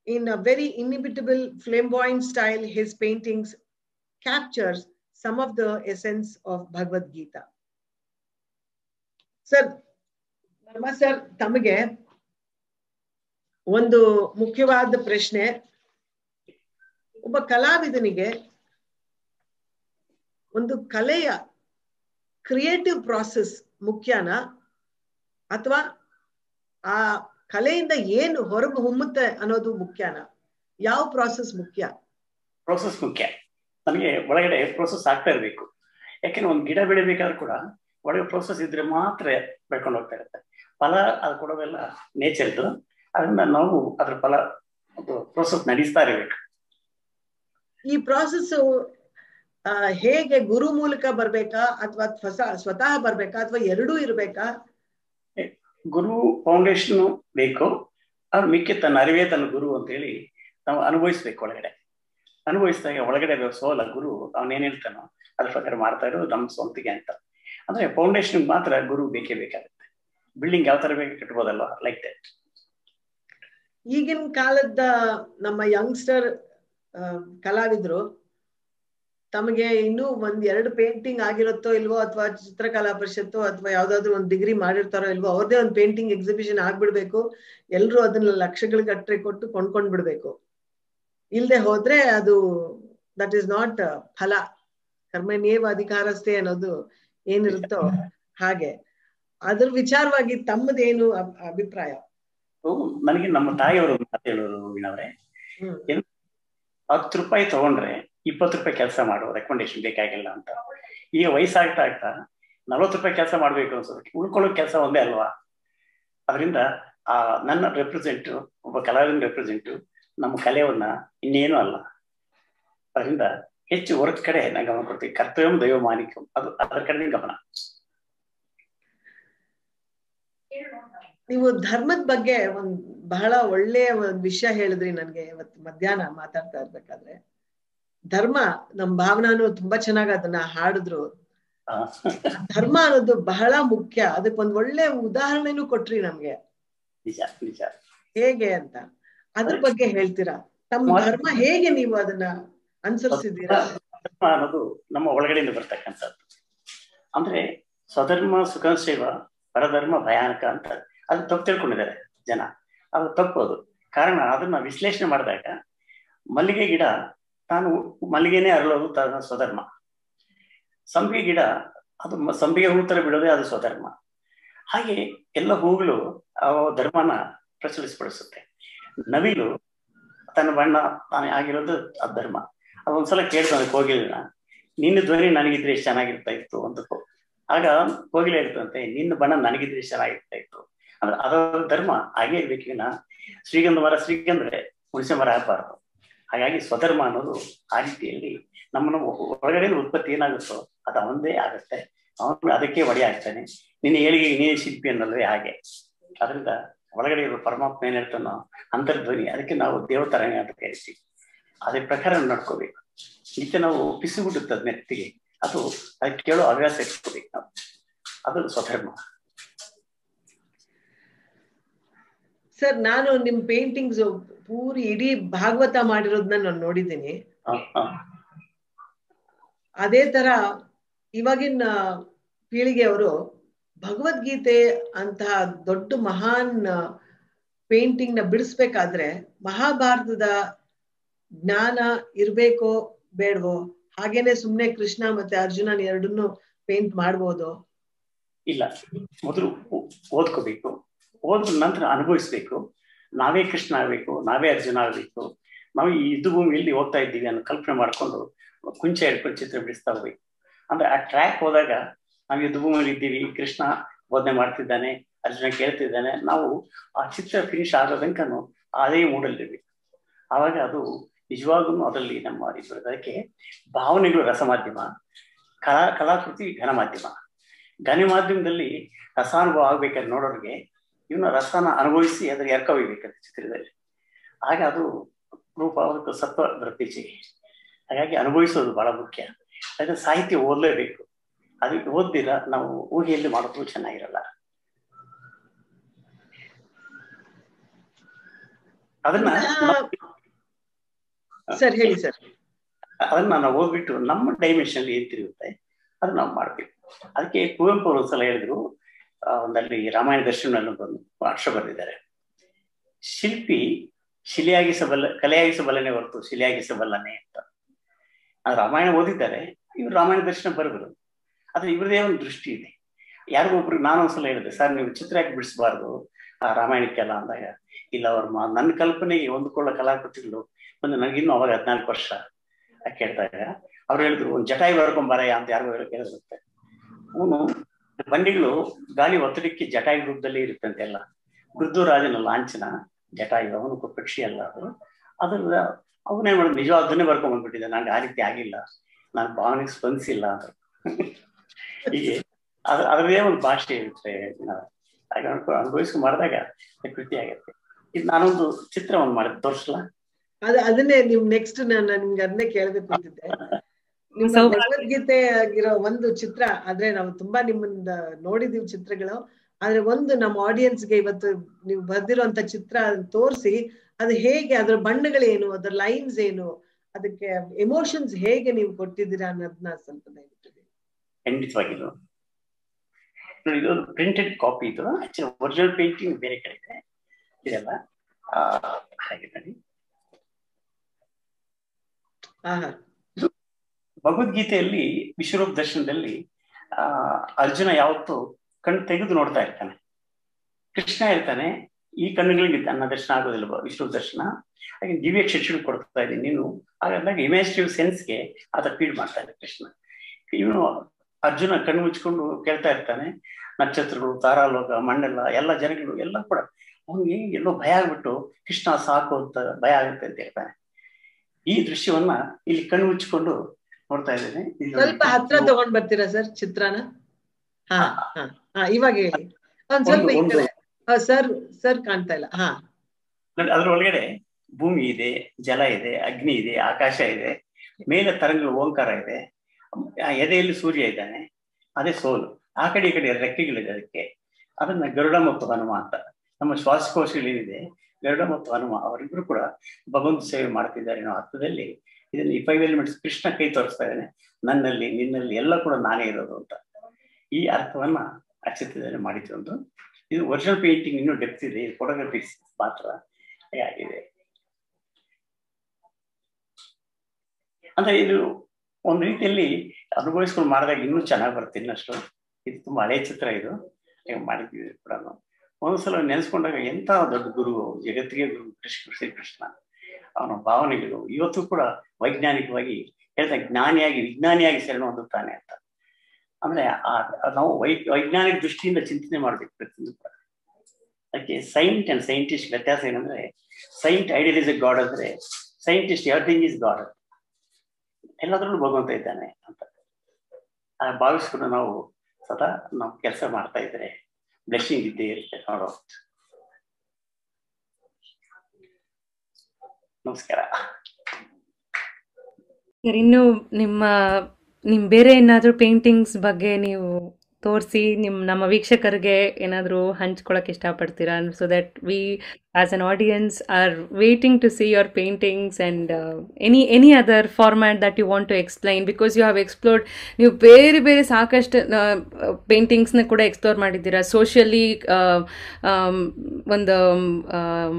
In a very inimitable flamboyant style, his paintings captures some of the essence of Bhagavad Gita. Sir ಧರ್ಮ sir ತಮಗೆ ಒಂದು ಮುಖ್ಯವಾದ ಪ್ರಶ್ನೆ. ಒಬ್ಬ ಕಲಾವಿದನಿಗೆ ಒಂದು ಕಲೆಯ creative process ಮುಖ್ಯನಾ ಅಥವಾ ಆ ಕಲೆಯಿಂದ ಏನು ಹೊರಗೆ ಹೊಮ್ಮುತ್ತೆ ಅನ್ನೋದು ಮುಖ್ಯನಾ? ಯಾವ ಪ್ರಾಸೆಸ್ ಮುಖ್ಯ? ಪ್ರಾಸೆಸ್ ಮುಖ್ಯ. ನಮಗೆ ಒಳಗಡೆ ಪ್ರೋಸೆಸ್ ಆಗ್ತಾ ಇರಬೇಕು. ಯಾಕೆಂದ್ರೆ ಒಂದು ಗಿಡ ಬೆಳಿಬೇಕಾದ್ರೂ ಕೂಡ ಒಳಗೆ ಪ್ರೋಸೆಸ್ ಇದ್ರೆ ಮಾತ್ರ ಬೆಳ್ಕೊಂಡು ಹೋಗ್ತಾ ಇರುತ್ತೆ. ಫಲ ಅದು ಕೊಡೋದೆಲ್ಲ ನೇಚರ್ದು ಅದರಿಂದ ನಾವು ಅದ್ರ ಫಲ ಪ್ರೋಸೆಸ್ ನಡೆಸ್ತಾ ಇರಬೇಕು. ಈ ಪ್ರೋಸೆಸ್ ಹೇಗೆ ಗುರು ಮೂಲಕ ಬರ್ಬೇಕಾ ಅಥವಾ ಸ್ವತಃ ಬರ್ಬೇಕಾ ಅಥವಾ ಎರಡೂ ಇರ್ಬೇಕಾ? ಗುರು ಫೌಂಡೇಶನ್ ಬೇಕು. ಅವ್ರು ಮಿಕ್ಕಿ ತನ್ನ ಅರಿವೇ ತನ್ನ ಗುರು ಅಂತ ಹೇಳಿ ನಾವು ಅನುಭವಿಸ್ಬೇಕು ಒಳಗಡೆ. ಅನುಭವಿಸಿದಾಗ ಒಳಗಡೆ ಸೋಲ ಗುರು ಅವನೇನ್ ಹೇಳ್ತಾನೋ ಅದ್ರ ಪ್ರಕಾರ ಮಾಡ್ತಾ ಇರೋದು ನಮ್ಮ ಸ್ವಂತಿಗೆ ಅಂತ. ಅಂದ್ರೆ ಫೌಂಡೇಶನ್ ಮಾತ್ರ ಗುರು ಬೇಕೇ ಬೇಕಾಗುತ್ತೆ. ಬಿಲ್ಡಿಂಗ್ ಯಾವ ತರ ಬೇಕು ಕಟ್ಬೋದಲ್ವಾ ಲೈಕ್ ದಟ್ ಈಗಿನ ಕಾಲದ ನಮ್ಮ ಯಂಗ್ಸ್ಟರ್ ಕಲಾವಿದ್ರು ತಮಗೆ ಇನ್ನೂ ಒಂದ್ ಎರಡು ಪೇಂಟಿಂಗ್ ಆಗಿರುತ್ತೋ ಇಲ್ವೋ ಅಥವಾ ಚಿತ್ರಕಲಾ ಪರಿಷತ್ತು ಅಥವಾ ಯಾವ್ದಾದ್ರು ಒಂದು ಡಿಗ್ರಿ ಮಾಡಿರ್ತಾರೋ ಇಲ್ವೋ ಅವ್ರದೇ ಒಂದು ಪೇಂಟಿಂಗ್ ಎಕ್ಸಿಬಿಷನ್ ಆಗ್ಬಿಡ್ಬೇಕು. ಎಲ್ರು ಅದನ್ನ ಲಕ್ಷಗಳ ಗಟ್ಟರೆ ಕೊಟ್ಟು ಕೊಂಡ್ಕೊಂಡ್ ಬಿಡ್ಬೇಕು ಇಲ್ದೆ ಹೋದ್ರೆ ಅದು ದಟ್ ಇಸ್ ನಾಟ್ ಫಲ. ಕರ್ಮನೇವ ಅಧಿಕಾರಸ್ಥೆ ಅನ್ನೋದು ಏನಿರುತ್ತೋ ಹಾಗೆ. ಅದ್ರ ವಿಚಾರವಾಗಿ ತಮ್ಮದೇನು ಅಭಿಪ್ರಾಯ? ನನಗೆ ನಮ್ಮ ತಾಯಿಯವರು ಮಾತು ಹೇಳೋರು ವೀಣವ್ರೆ ಹತ್ತು ರೂಪಾಯಿ ತಗೊಂಡ್ರೆ ಇಪ್ಪತ್ತು ರೂಪಾಯಿ ಕೆಲಸ ಮಾಡು ರೆಕಮೆಂಡೇಶನ್ ಬೇಕಾಗಿಲ್ಲ ಅಂತ. ಈಗ ವಯಸ್ಸಾಗ್ತಾ ಆಗ್ತಾ ನಲ್ವತ್ತು ರೂಪಾಯಿ ಕೆಲಸ ಮಾಡ್ಬೇಕು ಅನ್ಸೋದಕ್ಕೆ ಉಳ್ಕೊಳ್ಳೋ ಕೆಲಸ ಒಂದೇ ಅಲ್ವಾ? ಅದರಿಂದ ಆ ನನ್ನ ರೆಪ್ರೆಸೆಂಟ್ ಒಬ್ಬ ಕಲಾವಿದ ರೆಪ್ರೆಸೆಂಟ್ ನಮ್ಮ ಕಲೆಯನ್ನ ಇನ್ನೇನು ಅಲ್ಲ. ಅದರಿಂದ ಹೆಚ್ಚು ಹೊರತ್ ಕಡೆ ನಾ ಗಮನ ಕೊಡ್ತೀವಿ ಕರ್ತವ್ಯ ದೈವ ಮಾನಿಕಂ ಅದು ಅದರ ಕಡೆ ಗಮನ. ನೀವು ಧರ್ಮದ ಬಗ್ಗೆ ಒಂದ್ ಬಹಳ ಒಳ್ಳೆಯ ಒಂದ್ ವಿಷಯ ಹೇಳಿದ್ರಿ ನನ್ಗೆ ಇವತ್ತು ಮಧ್ಯಾಹ್ನ ಮಾತಾಡ್ತಾ ಇರ್ಬೇಕಾದ್ರೆ. ಧರ್ಮ ನಮ್ ಭಾವನಾನು ತುಂಬಾ ಚೆನ್ನಾಗ್ ಅದನ್ನ ಹಾಡಿದ್ರು. ಧರ್ಮ ಅನ್ನೋದು ಬಹಳ ಮುಖ್ಯ. ಅದಕ್ಕೆ ಒಂದ್ ಒಳ್ಳೆ ಉದಾಹರಣೆನೂ ಕೊಟ್ರಿ ನಮ್ಗೆ. ಹೇಗೆ ಅಂತ? ಅದ್ರ ಬಗ್ಗೆ ಹೇಳ್ತೀರಾ? ತಮ್ಮ ಧರ್ಮ ಹೇಗೆ ನೀವು ಅದನ್ನ ಅನುಸರಿಸಿದ್ದೀರಾ? ಧರ್ಮ ಅನ್ನೋದು ನಮ್ಮ ಒಳಗಡೆಯಿಂದ ಬರ್ತಕ್ಕಂಥದ್ದು. ಅಂದ್ರೆ ಸ್ವಧರ್ಮ ಸುಖ ಸೇವ ಪರಧರ್ಮ ಭಯಾನಕ ಅಂತ ಅದು ತಪ್ಪು ತಿಳ್ಕೊಂಡಿದ್ದಾರೆ ಜನ. ಅದು ತಪ್ಪೋದು ಕಾರಣ ಅದನ್ನ ವಿಶ್ಲೇಷಣೆ ಮಾಡಿದಾಗ ಮಲ್ಲಿಗೆ ಗಿಡ ತಾನು ಮಲ್ಲಿಗೆನೇ ಅರಳೋದು ತನ್ನ ಸ್ವಧರ್ಮ. ಸಂಪಿಗೆ ಗಿಡ ಅದು ಸಂಪಿಗೆ ಹೂ ತರ ಬಿಡೋದೇ ಅದು ಸ್ವಧರ್ಮ. ಹಾಗೆ ಎಲ್ಲ ಹೂಗಳು ಆ ಧರ್ಮನ ಪ್ರಚಲಿಸಪಡಿಸುತ್ತೆ. ನವಿಲು ತನ್ನ ಬಣ್ಣ ತಾನೇ ಆಗಿರೋದು ಅಧರ್ಮ. ಧರ್ಮ ಅದೊಂದ್ಸಲ ಕೇಳ್ತಾನೆ ಕೋಗಿಲಿನ ನಿನ್ನ ಧ್ವನಿ ನನಗಿದ್ರೆ ಎಷ್ಟು ಚೆನ್ನಾಗಿರ್ತಾ ಇತ್ತು ಅಂತ ಆಗ ಕೋಗಿಲೆ ಇರ್ತಂತೆ ನಿನ್ನ ಬಣ್ಣ ನನಗಿದ್ರೆ ಎಷ್ಟು ಚೆನ್ನಾಗಿರ್ತಾ ಇತ್ತು. ಅಂದ್ರೆ ಅದರ ಧರ್ಮ, ಹಾಗೆ ಇರ್ಬೇಕಿನ ಶ್ರೀಗಂಧ ಮರ ಶ್ರೀಗಂಧ್ರೆ ಹುಣಸೆ ಮರ ಆಗಬಾರ್ದು. ಹಾಗಾಗಿ ಸ್ವಧರ್ಮ ಅನ್ನೋದು ಆ ರೀತಿಯಲ್ಲಿ ನಮ್ಮನ್ನು ಒಳಗಡೆ ಉತ್ಪತ್ತಿ ಏನಾಗುತ್ತೋ ಅದು ಅವಂದೇ ಆಗುತ್ತೆ. ಅವನು ಅದಕ್ಕೆ ಒಡೆ ಆಗ್ತಾನೆ ನಿನ್ನ ಏಳಿಗೆ ನೀನೇ ಶಿಲ್ಪಿ ಅನ್ನೋದೇ ಹಾಗೆ. ಅದರಿಂದ ಒಳಗಡೆ ಇರೋ ಪರಮಾತ್ಮ ಏನ್ ಹೇಳ್ತಾನೋ ಅಂತರ್ಧ್ವನಿ ಅದಕ್ಕೆ ನಾವು ದೇವತರಂಗ ಅಂತ ಕರಿತೀವಿ ಅದೇ ಪ್ರಕಾರ ನಡ್ಕೋಬೇಕು. ನಿತ್ಯ ನಾವು ಪಿಸುಗುಡುತ್ತ ಅದ್ ನೆತ್ತಿಗೆ ಅದು ಅದಕ್ಕೆ ಕೇಳೋ ಹವ್ಯಾಸ ಇಟ್ಕೋಬೇಕು ನಾವು. ಅದು ಸ್ವಧರ್ಮ. ಸರ್ ನಾನು ನಿಮ್ ಪೇಂಟಿಂಗ್ಸ್ ಪೂರಿ ಇಡೀ ಭಾಗವತ ಮಾಡಿರೋದನ್ನ ನಾನು ನೋಡಿದ್ದೀನಿ. ಅದೇ ತರ ಇವಾಗಿನ ಪೀಳಿಗೆಯವರು ಭಗವದ್ಗೀತೆ ಅಂತಹ ದೊಡ್ಡ ಮಹಾನ್ ಪೇಂಟಿಂಗ್ನ ಬಿಡಿಸ್ಬೇಕಾದ್ರೆ ಮಹಾಭಾರತದ ಜ್ಞಾನ ಇರ್ಬೇಕೋ ಬೇಡವೋ? ಹಾಗೇನೆ ಸುಮ್ನೆ ಕೃಷ್ಣ ಮತ್ತೆ ಅರ್ಜುನನ್ ಎರಡನ್ನು ಪೇಂಟ್ ಮಾಡ್ಬೋದು? ಇಲ್ಲ. ಮೊದಲು ಓದ್ಕೋಬೇಕು. ಓದ್ ನಂತರ ಅನುಭವಿಸ್ಬೇಕು. ನಾವೇ ಕೃಷ್ಣ ಆಗ್ಬೇಕು, ನಾವೇ ಅರ್ಜುನ ಆಗ್ಬೇಕು. ನಾವು ಈ ಯುದ್ಧ ಭೂಮಿಯಲ್ಲಿ ಹೋಗ್ತಾ ಇದ್ದೀವಿ ಅನ್ನೋ ಕಲ್ಪನೆ ಮಾಡ್ಕೊಂಡು ಕುಂಚ ಹಿಡ್ಕೊಂಡು ಚಿತ್ರ ಬಿಡಿಸ್ತಾ ಹೋಗ್ಬೇಕು. ಅಂದ್ರೆ ಆ ಟ್ರ್ಯಾಕ್ ಹೋದಾಗ ನಾವು ಯುದ್ಧ ಭೂಮಿಯಲ್ಲಿ ಇದ್ದೀವಿ ಕೃಷ್ಣ ಬೋಧನೆ ಮಾಡ್ತಿದ್ದಾನೆ, ಅರ್ಜುನ ಕೇಳ್ತಿದ್ದಾನೆ. ನಾವು ಆ ಚಿತ್ರ ಫಿನಿಶ್ ಆಗೋ ತನಕನು ಅದೇ ಮೂಡಲ್ಲಿವಿ ಆವಾಗ ಅದು ನಿಜವಾಗೂ ಅದರಲ್ಲಿ ನಮ್ಮ ಅದಕ್ಕೆ ಭಾವನೆಗಳು ರಸಮಾಧ್ಯಮ, ಕಲಾ ಕಲಾಕೃತಿ ಘನ ಮಾಧ್ಯಮ ಘನ ಮಾಧ್ಯಮದಲ್ಲಿ ರಸಾನುಭವ ಆಗ್ಬೇಕಾದ್ರೆ ನೋಡೋರಿಗೆ ಇವನ್ನ ರಸನ ಅನುಭವಿಸಿ ಅದ್ರ ಎರ್ಕ ಚಿತ್ರದಲ್ಲಿ. ಹಾಗೆ ಅದು ರೂಪ ಸತ್ವ ಬರುತ್ತೀಚೆಗೆ ಹಾಗಾಗಿ ಅನುಭವಿಸೋದು ಬಹಳ ಮುಖ್ಯ. ಅದಕ್ಕೆ ಸಾಹಿತ್ಯ ಓದಲೇಬೇಕು. ಅದಕ್ಕೆ ಓದ್ದಿರ ನಾವು ಊಹೆಯಲ್ಲಿ ಮಾಡೋದು ಚೆನ್ನಾಗಿರಲ್ಲ. ಅದನ್ನ ಸರ್ ಹೇಳಿ ಸರ್. ಅದನ್ನ ನಾವು ಓದ್ಬಿಟ್ಟು ನಮ್ಮ ಡೈಮೆನ್ಷನ್ ಏನ್ ತಿರುಗುತ್ತೆ ಅದು ನಾವು ಮಾಡ್ಬೇಕು ಅದಕ್ಕೆ ಕುವೆಂಪು ಅವರು ಸಲ ಹೇಳಿದ್ರು ಒಂದಲ್ಲಿ ರಾಮಾಯಣ ದರ್ಶನ ಒಂದು ಅಕ್ಷ ಬರೆದಿದ್ದಾರೆ. ಶಿಲ್ಪಿ ಶಿಲೆಯಾಗಿಸಬಲ್ಲ ಕಲೆಯಾಗಿಸಬಲ್ಲನೆ ಹೊರತು ಶಿಲೆಯಾಗಿಸಬಲ್ಲನೆ ಅಂತ. ರಾಮಾಯಣ ಓದಿದ್ದಾರೆ ಇವ್ರು ರಾಮಾಯಣ ದರ್ಶನ ಬರೆದ್ರು. ಆದ್ರೆ ಇವ್ರದೇ ಒಂದು ದೃಷ್ಟಿ ಇದೆ. ಯಾರಿಗೊಬ್ರು ಒಬ್ರಿಗೆ ನಾನು ಒಂದ್ಸಲ ಹೇಳಿದೆ, ಸರ್, ನೀವು ಚಿತ್ರ ಯಾಕೆ ಬಿಡಿಸಬಾರ್ದು, ಆ ರಾಮಾಯಣಕ್ಕೆಲ್ಲ ಅಂದಾಗ. ಇಲ್ಲ, ಅವ್ರ ನನ್ನ ಕಲ್ಪನೆಗೆ ಹೊಂದ್ಕೊಳ್ಳೋ ಕಲಾಕೃತಿಗಳು ಒಂದು ನನಗಿನ್ನೂ ಅವಾಗ ಹದಿನಾಲ್ಕು ವರ್ಷ ಕೇಳಿದಾಗ, ಅವ್ರು ಹೇಳಿದ್ರು, ಒಂದು ಜಟಾಯಿ ಬರ್ಕೊಂಬಾರಯ್ಯ ಅಂತ ಯಾರಿಗೋ ಹೇಳಿರುತ್ತೆ ಅವನು, ಬಂಡಿಗಳು ಗಾಳಿ ಒತ್ತಡಕ್ಕೆ ಜಟಾಯಿ ರೂಪದಲ್ಲಿ ಇರುತ್ತಂತೆ ಎಲ್ಲ ಮೃದುರಾಜನ ಲಾಂಛನ, ಜಟಾಯಿ, ಅವನು ಪಕ್ಷಿ ಅಲ್ಲ ಅದು. ಅದ್ರ ಅವನೇ ಮಾಡೋದು ನಿಜವಾದನ್ನೇ ಅದನ್ನೇ ನನಗೆ ಆ ರೀತಿ ಆಗಿಲ್ಲ. ನಾನು ಭಾವನೆಗೆ ಸ್ಪಂದಿಸಿಲ್ಲ ಅಂತ. ಹೀಗೆ ಅದ್ರ ಅದರದೇ ಒಂದು ಭಾಷೆ ಇರುತ್ತೆ ಹಾಗೆ ಅನ್ಕೊ ಅನುಭವಿಸ್ಕೊಂಡು ಮಾಡಿದಾಗ ಕೃತಿ ಆಗುತ್ತೆ ಇದು ನಾನೊಂದು ಚಿತ್ರ ಒಂದು ಮಾಡಿದೆ ತೋರಿಸ್ಲಾ ಅದ ಅದನ್ನೇ ನಿಮ್ ನೆಕ್ಸ್ಟ್ ನಾನು ನಿಮ್ಗೆ ಅದನ್ನೇ ಕೇಳಬೇಕು ಅಂತಿದ್ದೆ. ಭಗವದ್ಗೀತೆ ಆಗಿರೋ ಒಂದು ಚಿತ್ರ ಆದ್ರೆ ನಾವು ತುಂಬಾ ನಿಮ್ಮ ನೋಡಿದೀವಿ ಚಿತ್ರಗಳು ಆದ್ರೆ ಒಂದು ನಮ್ಮ ಆಡಿಯನ್ಸ್ಗೆ ಇವತ್ತು ನೀವು ಬರ್ದಿರುವಂತ ಚಿತ್ರ ತೋರಿಸಿ ಅದು ಹೇಗೆ ಅದ್ರ ಬಣ್ಣಗಳೇನು ಅದ್ರ ಲೈನ್ಸ್ ಏನು ಅದಕ್ಕೆ ಎಮೋಷನ್ಸ್ ಹೇಗೆ ನೀವು ಕೊಟ್ಟಿದ್ದೀರಾ ಅನ್ನೋದನ್ನ ಸ್ವಲ್ಪ ದಯವಿಟ್ಟು. ಖಂಡಿತವಾಗಿಲ್ಲ ನೋಡಿ ಇದೊಂದು ಪ್ರಿಂಟೆಡ್ ಕಾಪಿ ಇದು. ಆಕ್ಚುಲಿ ಒರಿಜಿನಲ್ ಪೇಂಟಿಂಗ್ ಬೇರೆ ಕಡೆ ಇದೆ. ಇದೆಲ್ಲ ಹಾಗೆ ನೋಡಿ. ಭಗವದ್ಗೀತೆಯಲ್ಲಿ ವಿಶ್ವರೂಪ ದರ್ಶನದಲ್ಲಿ ಆ ಅರ್ಜುನ ಯಾವತ್ತು ಕಣ್ಣು ತೆಗೆದು ನೋಡ್ತಾ ಇರ್ತಾನೆ. ಕೃಷ್ಣ ಇರ್ತಾನೆ ಈ ಕಣ್ಣುಗಳಿಗೆ ನನ್ನ ದರ್ಶನ ಆಗೋದಿಲ್ಲ ವಿಶ್ವ ದರ್ಶನ. ಹಾಗೆ ದಿವ್ಯ ಶಿಕ್ಷಣ ಕೊಡ್ತಾ ಇದ್ದೀನಿ ನೀನು. ಹಾಗಾದಾಗ ಇಮ್ಯಾಜಿಟಿವ್ ಸೆನ್ಸ್ಗೆ ಆತ ಫೀಡ್ ಮಾಡ್ತಾ ಇದ್ದ ಕೃಷ್ಣ. ಇವನು ಅರ್ಜುನ ಕಣ್ಣು ಮುಚ್ಕೊಂಡು ಕೇಳ್ತಾ ಇರ್ತಾನೆ. ನಕ್ಷತ್ರಗಳು ತಾರಾಲೋಕ ಮಣ್ಣೆಲ್ಲ ಎಲ್ಲ ಜನಗಳು ಎಲ್ಲ ಕೂಡ ಅವನಿಗೆ ಎಲ್ಲೋ ಭಯ ಆಗ್ಬಿಟ್ಟು ಕೃಷ್ಣ ಸಾಕು ಅಂತ ಭಯ ಆಗುತ್ತೆ ಅಂತ ಹೇಳ್ತಾನೆ. ಈ ದೃಶ್ಯವನ್ನ ಇಲ್ಲಿ ಕಣ್ಣು ಮುಚ್ಕೊಂಡು ನೋಡ್ತಾ ಇದ್ದೇನೆ. ಸ್ವಲ್ಪ ಹತ್ರ ತಗೊಂಡ್ ಬರ್ತೀರಾ ಸರ್ ಚಿತ್ರನ? ಇವಾಗ ಹೇಳಿ. ಒಂದ್ ಸ್ವಲ್ಪ ಸರ್ ಸರ್ ಕಾಣ್ತಾ ಇಲ್ಲ. ಹಾ. ಅದ್ರ ಒಳಗಡೆ ಭೂಮಿ ಇದೆ ಜಲ ಇದೆ ಅಗ್ನಿ ಇದೆ ಆಕಾಶ ಇದೆ ಮೇಲೆ ತರಂಗ ಓಂಕಾರ ಇದೆ. ಆ ಎದೆಯಲ್ಲಿ ಸೂರ್ಯ ಇದ್ದಾನೆ, ಅದೇ ಸೋಲು. ಆ ಕಡೆ ಈ ಕಡೆ ರೆಕ್ಕೆಗಳಿದೆ ಅದಕ್ಕೆ. ಅದನ್ನ ಗರುಡ ಮತ್ತು ಹನುಮ ಅಂತ. ನಮ್ಮ ಶ್ವಾಸಕೋಶಗಳೇನಿದೆ ಗರುಡ ಮತ್ತು ಹನುಮ ಅವರಿಬ್ರು ಕೂಡ ಭಗವಂತ ಸೇವೆ ಮಾಡ್ತಿದ್ದಾರೆ ಅನ್ನೋ ಅರ್ಥದಲ್ಲಿ ಇದನ್ನ ಈ ಫೈವ್ ಎಲಿಮೆಂಟ್ಸ್ ಕೃಷ್ಣ ಕೈ ತೋರಿಸ್ತಾ ಇದ್ದಾನೆ. ನನ್ನಲ್ಲಿ, ನಿನ್ನಲ್ಲಿ ಎಲ್ಲ ಕೂಡ ನಾನೇ ಇರೋದು ಅಂತ. ಈ ಅರ್ಥವನ್ನ ಚಿತ್ರದಲ್ಲಿ ಮಾಡಿದ್ದು ಒಂದು. ಇದು ಒರಿಜಿನಲ್ ಪೇಂಟಿಂಗ್ ಇನ್ನೂ ಡೆಪ್ತ್ ಇದೆ, ಇದು ಫೋಟೋಗ್ರಫಿಕ್ಸ್ ಮಾತ್ರ ಆಗಿದೆ. ಅಂದ್ರೆ ಇದು ಒಂದು ರೀತಿಯಲ್ಲಿ ಅನುಭವಿಸ್ಕೊಂಡು ಮಾಡಿದಾಗ ಇನ್ನೂ ಚೆನ್ನಾಗಿ ಬರ್ತೀನಿ ಅಷ್ಟು ಇದು ತುಂಬಾ ಹಳೆ ಚಿತ್ರ ಇದು. ಮಾಡಿದ್ದೀವಿ ಕೂಡ. ಒಂದ್ಸಲ ನೆನೆಸ್ಕೊಂಡಾಗ ಎಂತ ದೊಡ್ಡ ಗುರು, ಜಗತ್ತಿಗೆ ಗುರು ಕೃಷ್ಣ. ಶ್ರೀಕೃಷ್ಣ ಅವನ ಭಾವನೆಗಳು ಇವತ್ತು ಕೂಡ ವೈಜ್ಞಾನಿಕವಾಗಿ ಹೇಳ್ತಾ ಜ್ಞಾನಿಯಾಗಿ, ವಿಜ್ಞಾನಿಯಾಗಿ ಶರಣ ಹೊಂದುತ್ತಾನೆ ಅಂತ. ಅಂದ್ರೆ ಆ, ನಾವು ವೈ, ವೈಜ್ಞಾನಿಕ ದೃಷ್ಟಿಯಿಂದ ಚಿಂತನೆ ಮಾಡ್ಬೇಕು ಪ್ರತಿಯೊಂದು ಕೂಡ. ಅದಕ್ಕೆ ಸೈಂಟ್ ಅಂಡ್ ಸೈಂಟಿಸ್ಟ್ ವ್ಯತ್ಯಾಸ ಏನಂದ್ರೆ saint ideal is a god ಅಂದ್ರೆ ಸೈಂಟಿಸ್ಟ್ ಎವ್ರಿಥಿಂಗ್ ಇಸ್ ಗಾಡ್ ಎಲ್ಲದರಲ್ಲೂ ಭಗವಂತ ಇದ್ದಾನೆ ಅಂತ. ಭಾವಿಸ್ಕೊಂಡು ನಾವು ಸದಾ ನಾವು ಕೆಲಸ ಮಾಡ್ತಾ ಇದ್ರೆ ಬ್ಲೆಸ್ಸಿಂಗ್ ಇದ್ದೇ ಇರುತ್ತೆ ನೋಡೋ. ನಮಸ್ಕಾರ. ಇನ್ನು ನಿಮ್ಮ, ನಿಮ್ ಬೇರೆ ಏನಾದ್ರೂ ಪೇಂಟಿಂಗ್ಸ್ ಬಗ್ಗೆ ನೀವು ತೋರಿಸಿ, ನಿಮ್ ನಮ್ಮ ವೀಕ್ಷಕರಿಗೆ ಏನಾದರೂ ಹಂಚ್ಕೊಳಕ್ ಇಷ್ಟಪಡ್ತೀರಾ? So that we as an audience are waiting to see your paintings and uh, any any other format that you want to explain? Because you have explored ನೀವು ಬೇರೆ ಬೇರೆ ಸಾಕಷ್ಟು ಪೇಂಟಿಂಗ್ಸ್ನ ಕೂಡ ಎಕ್ಸ್ಪ್ಲೋರ್ ಮಾಡಿದ್ದೀರಾ? ಸೋಷಿಯಲಿ uh, um, ಒಂದು um, um,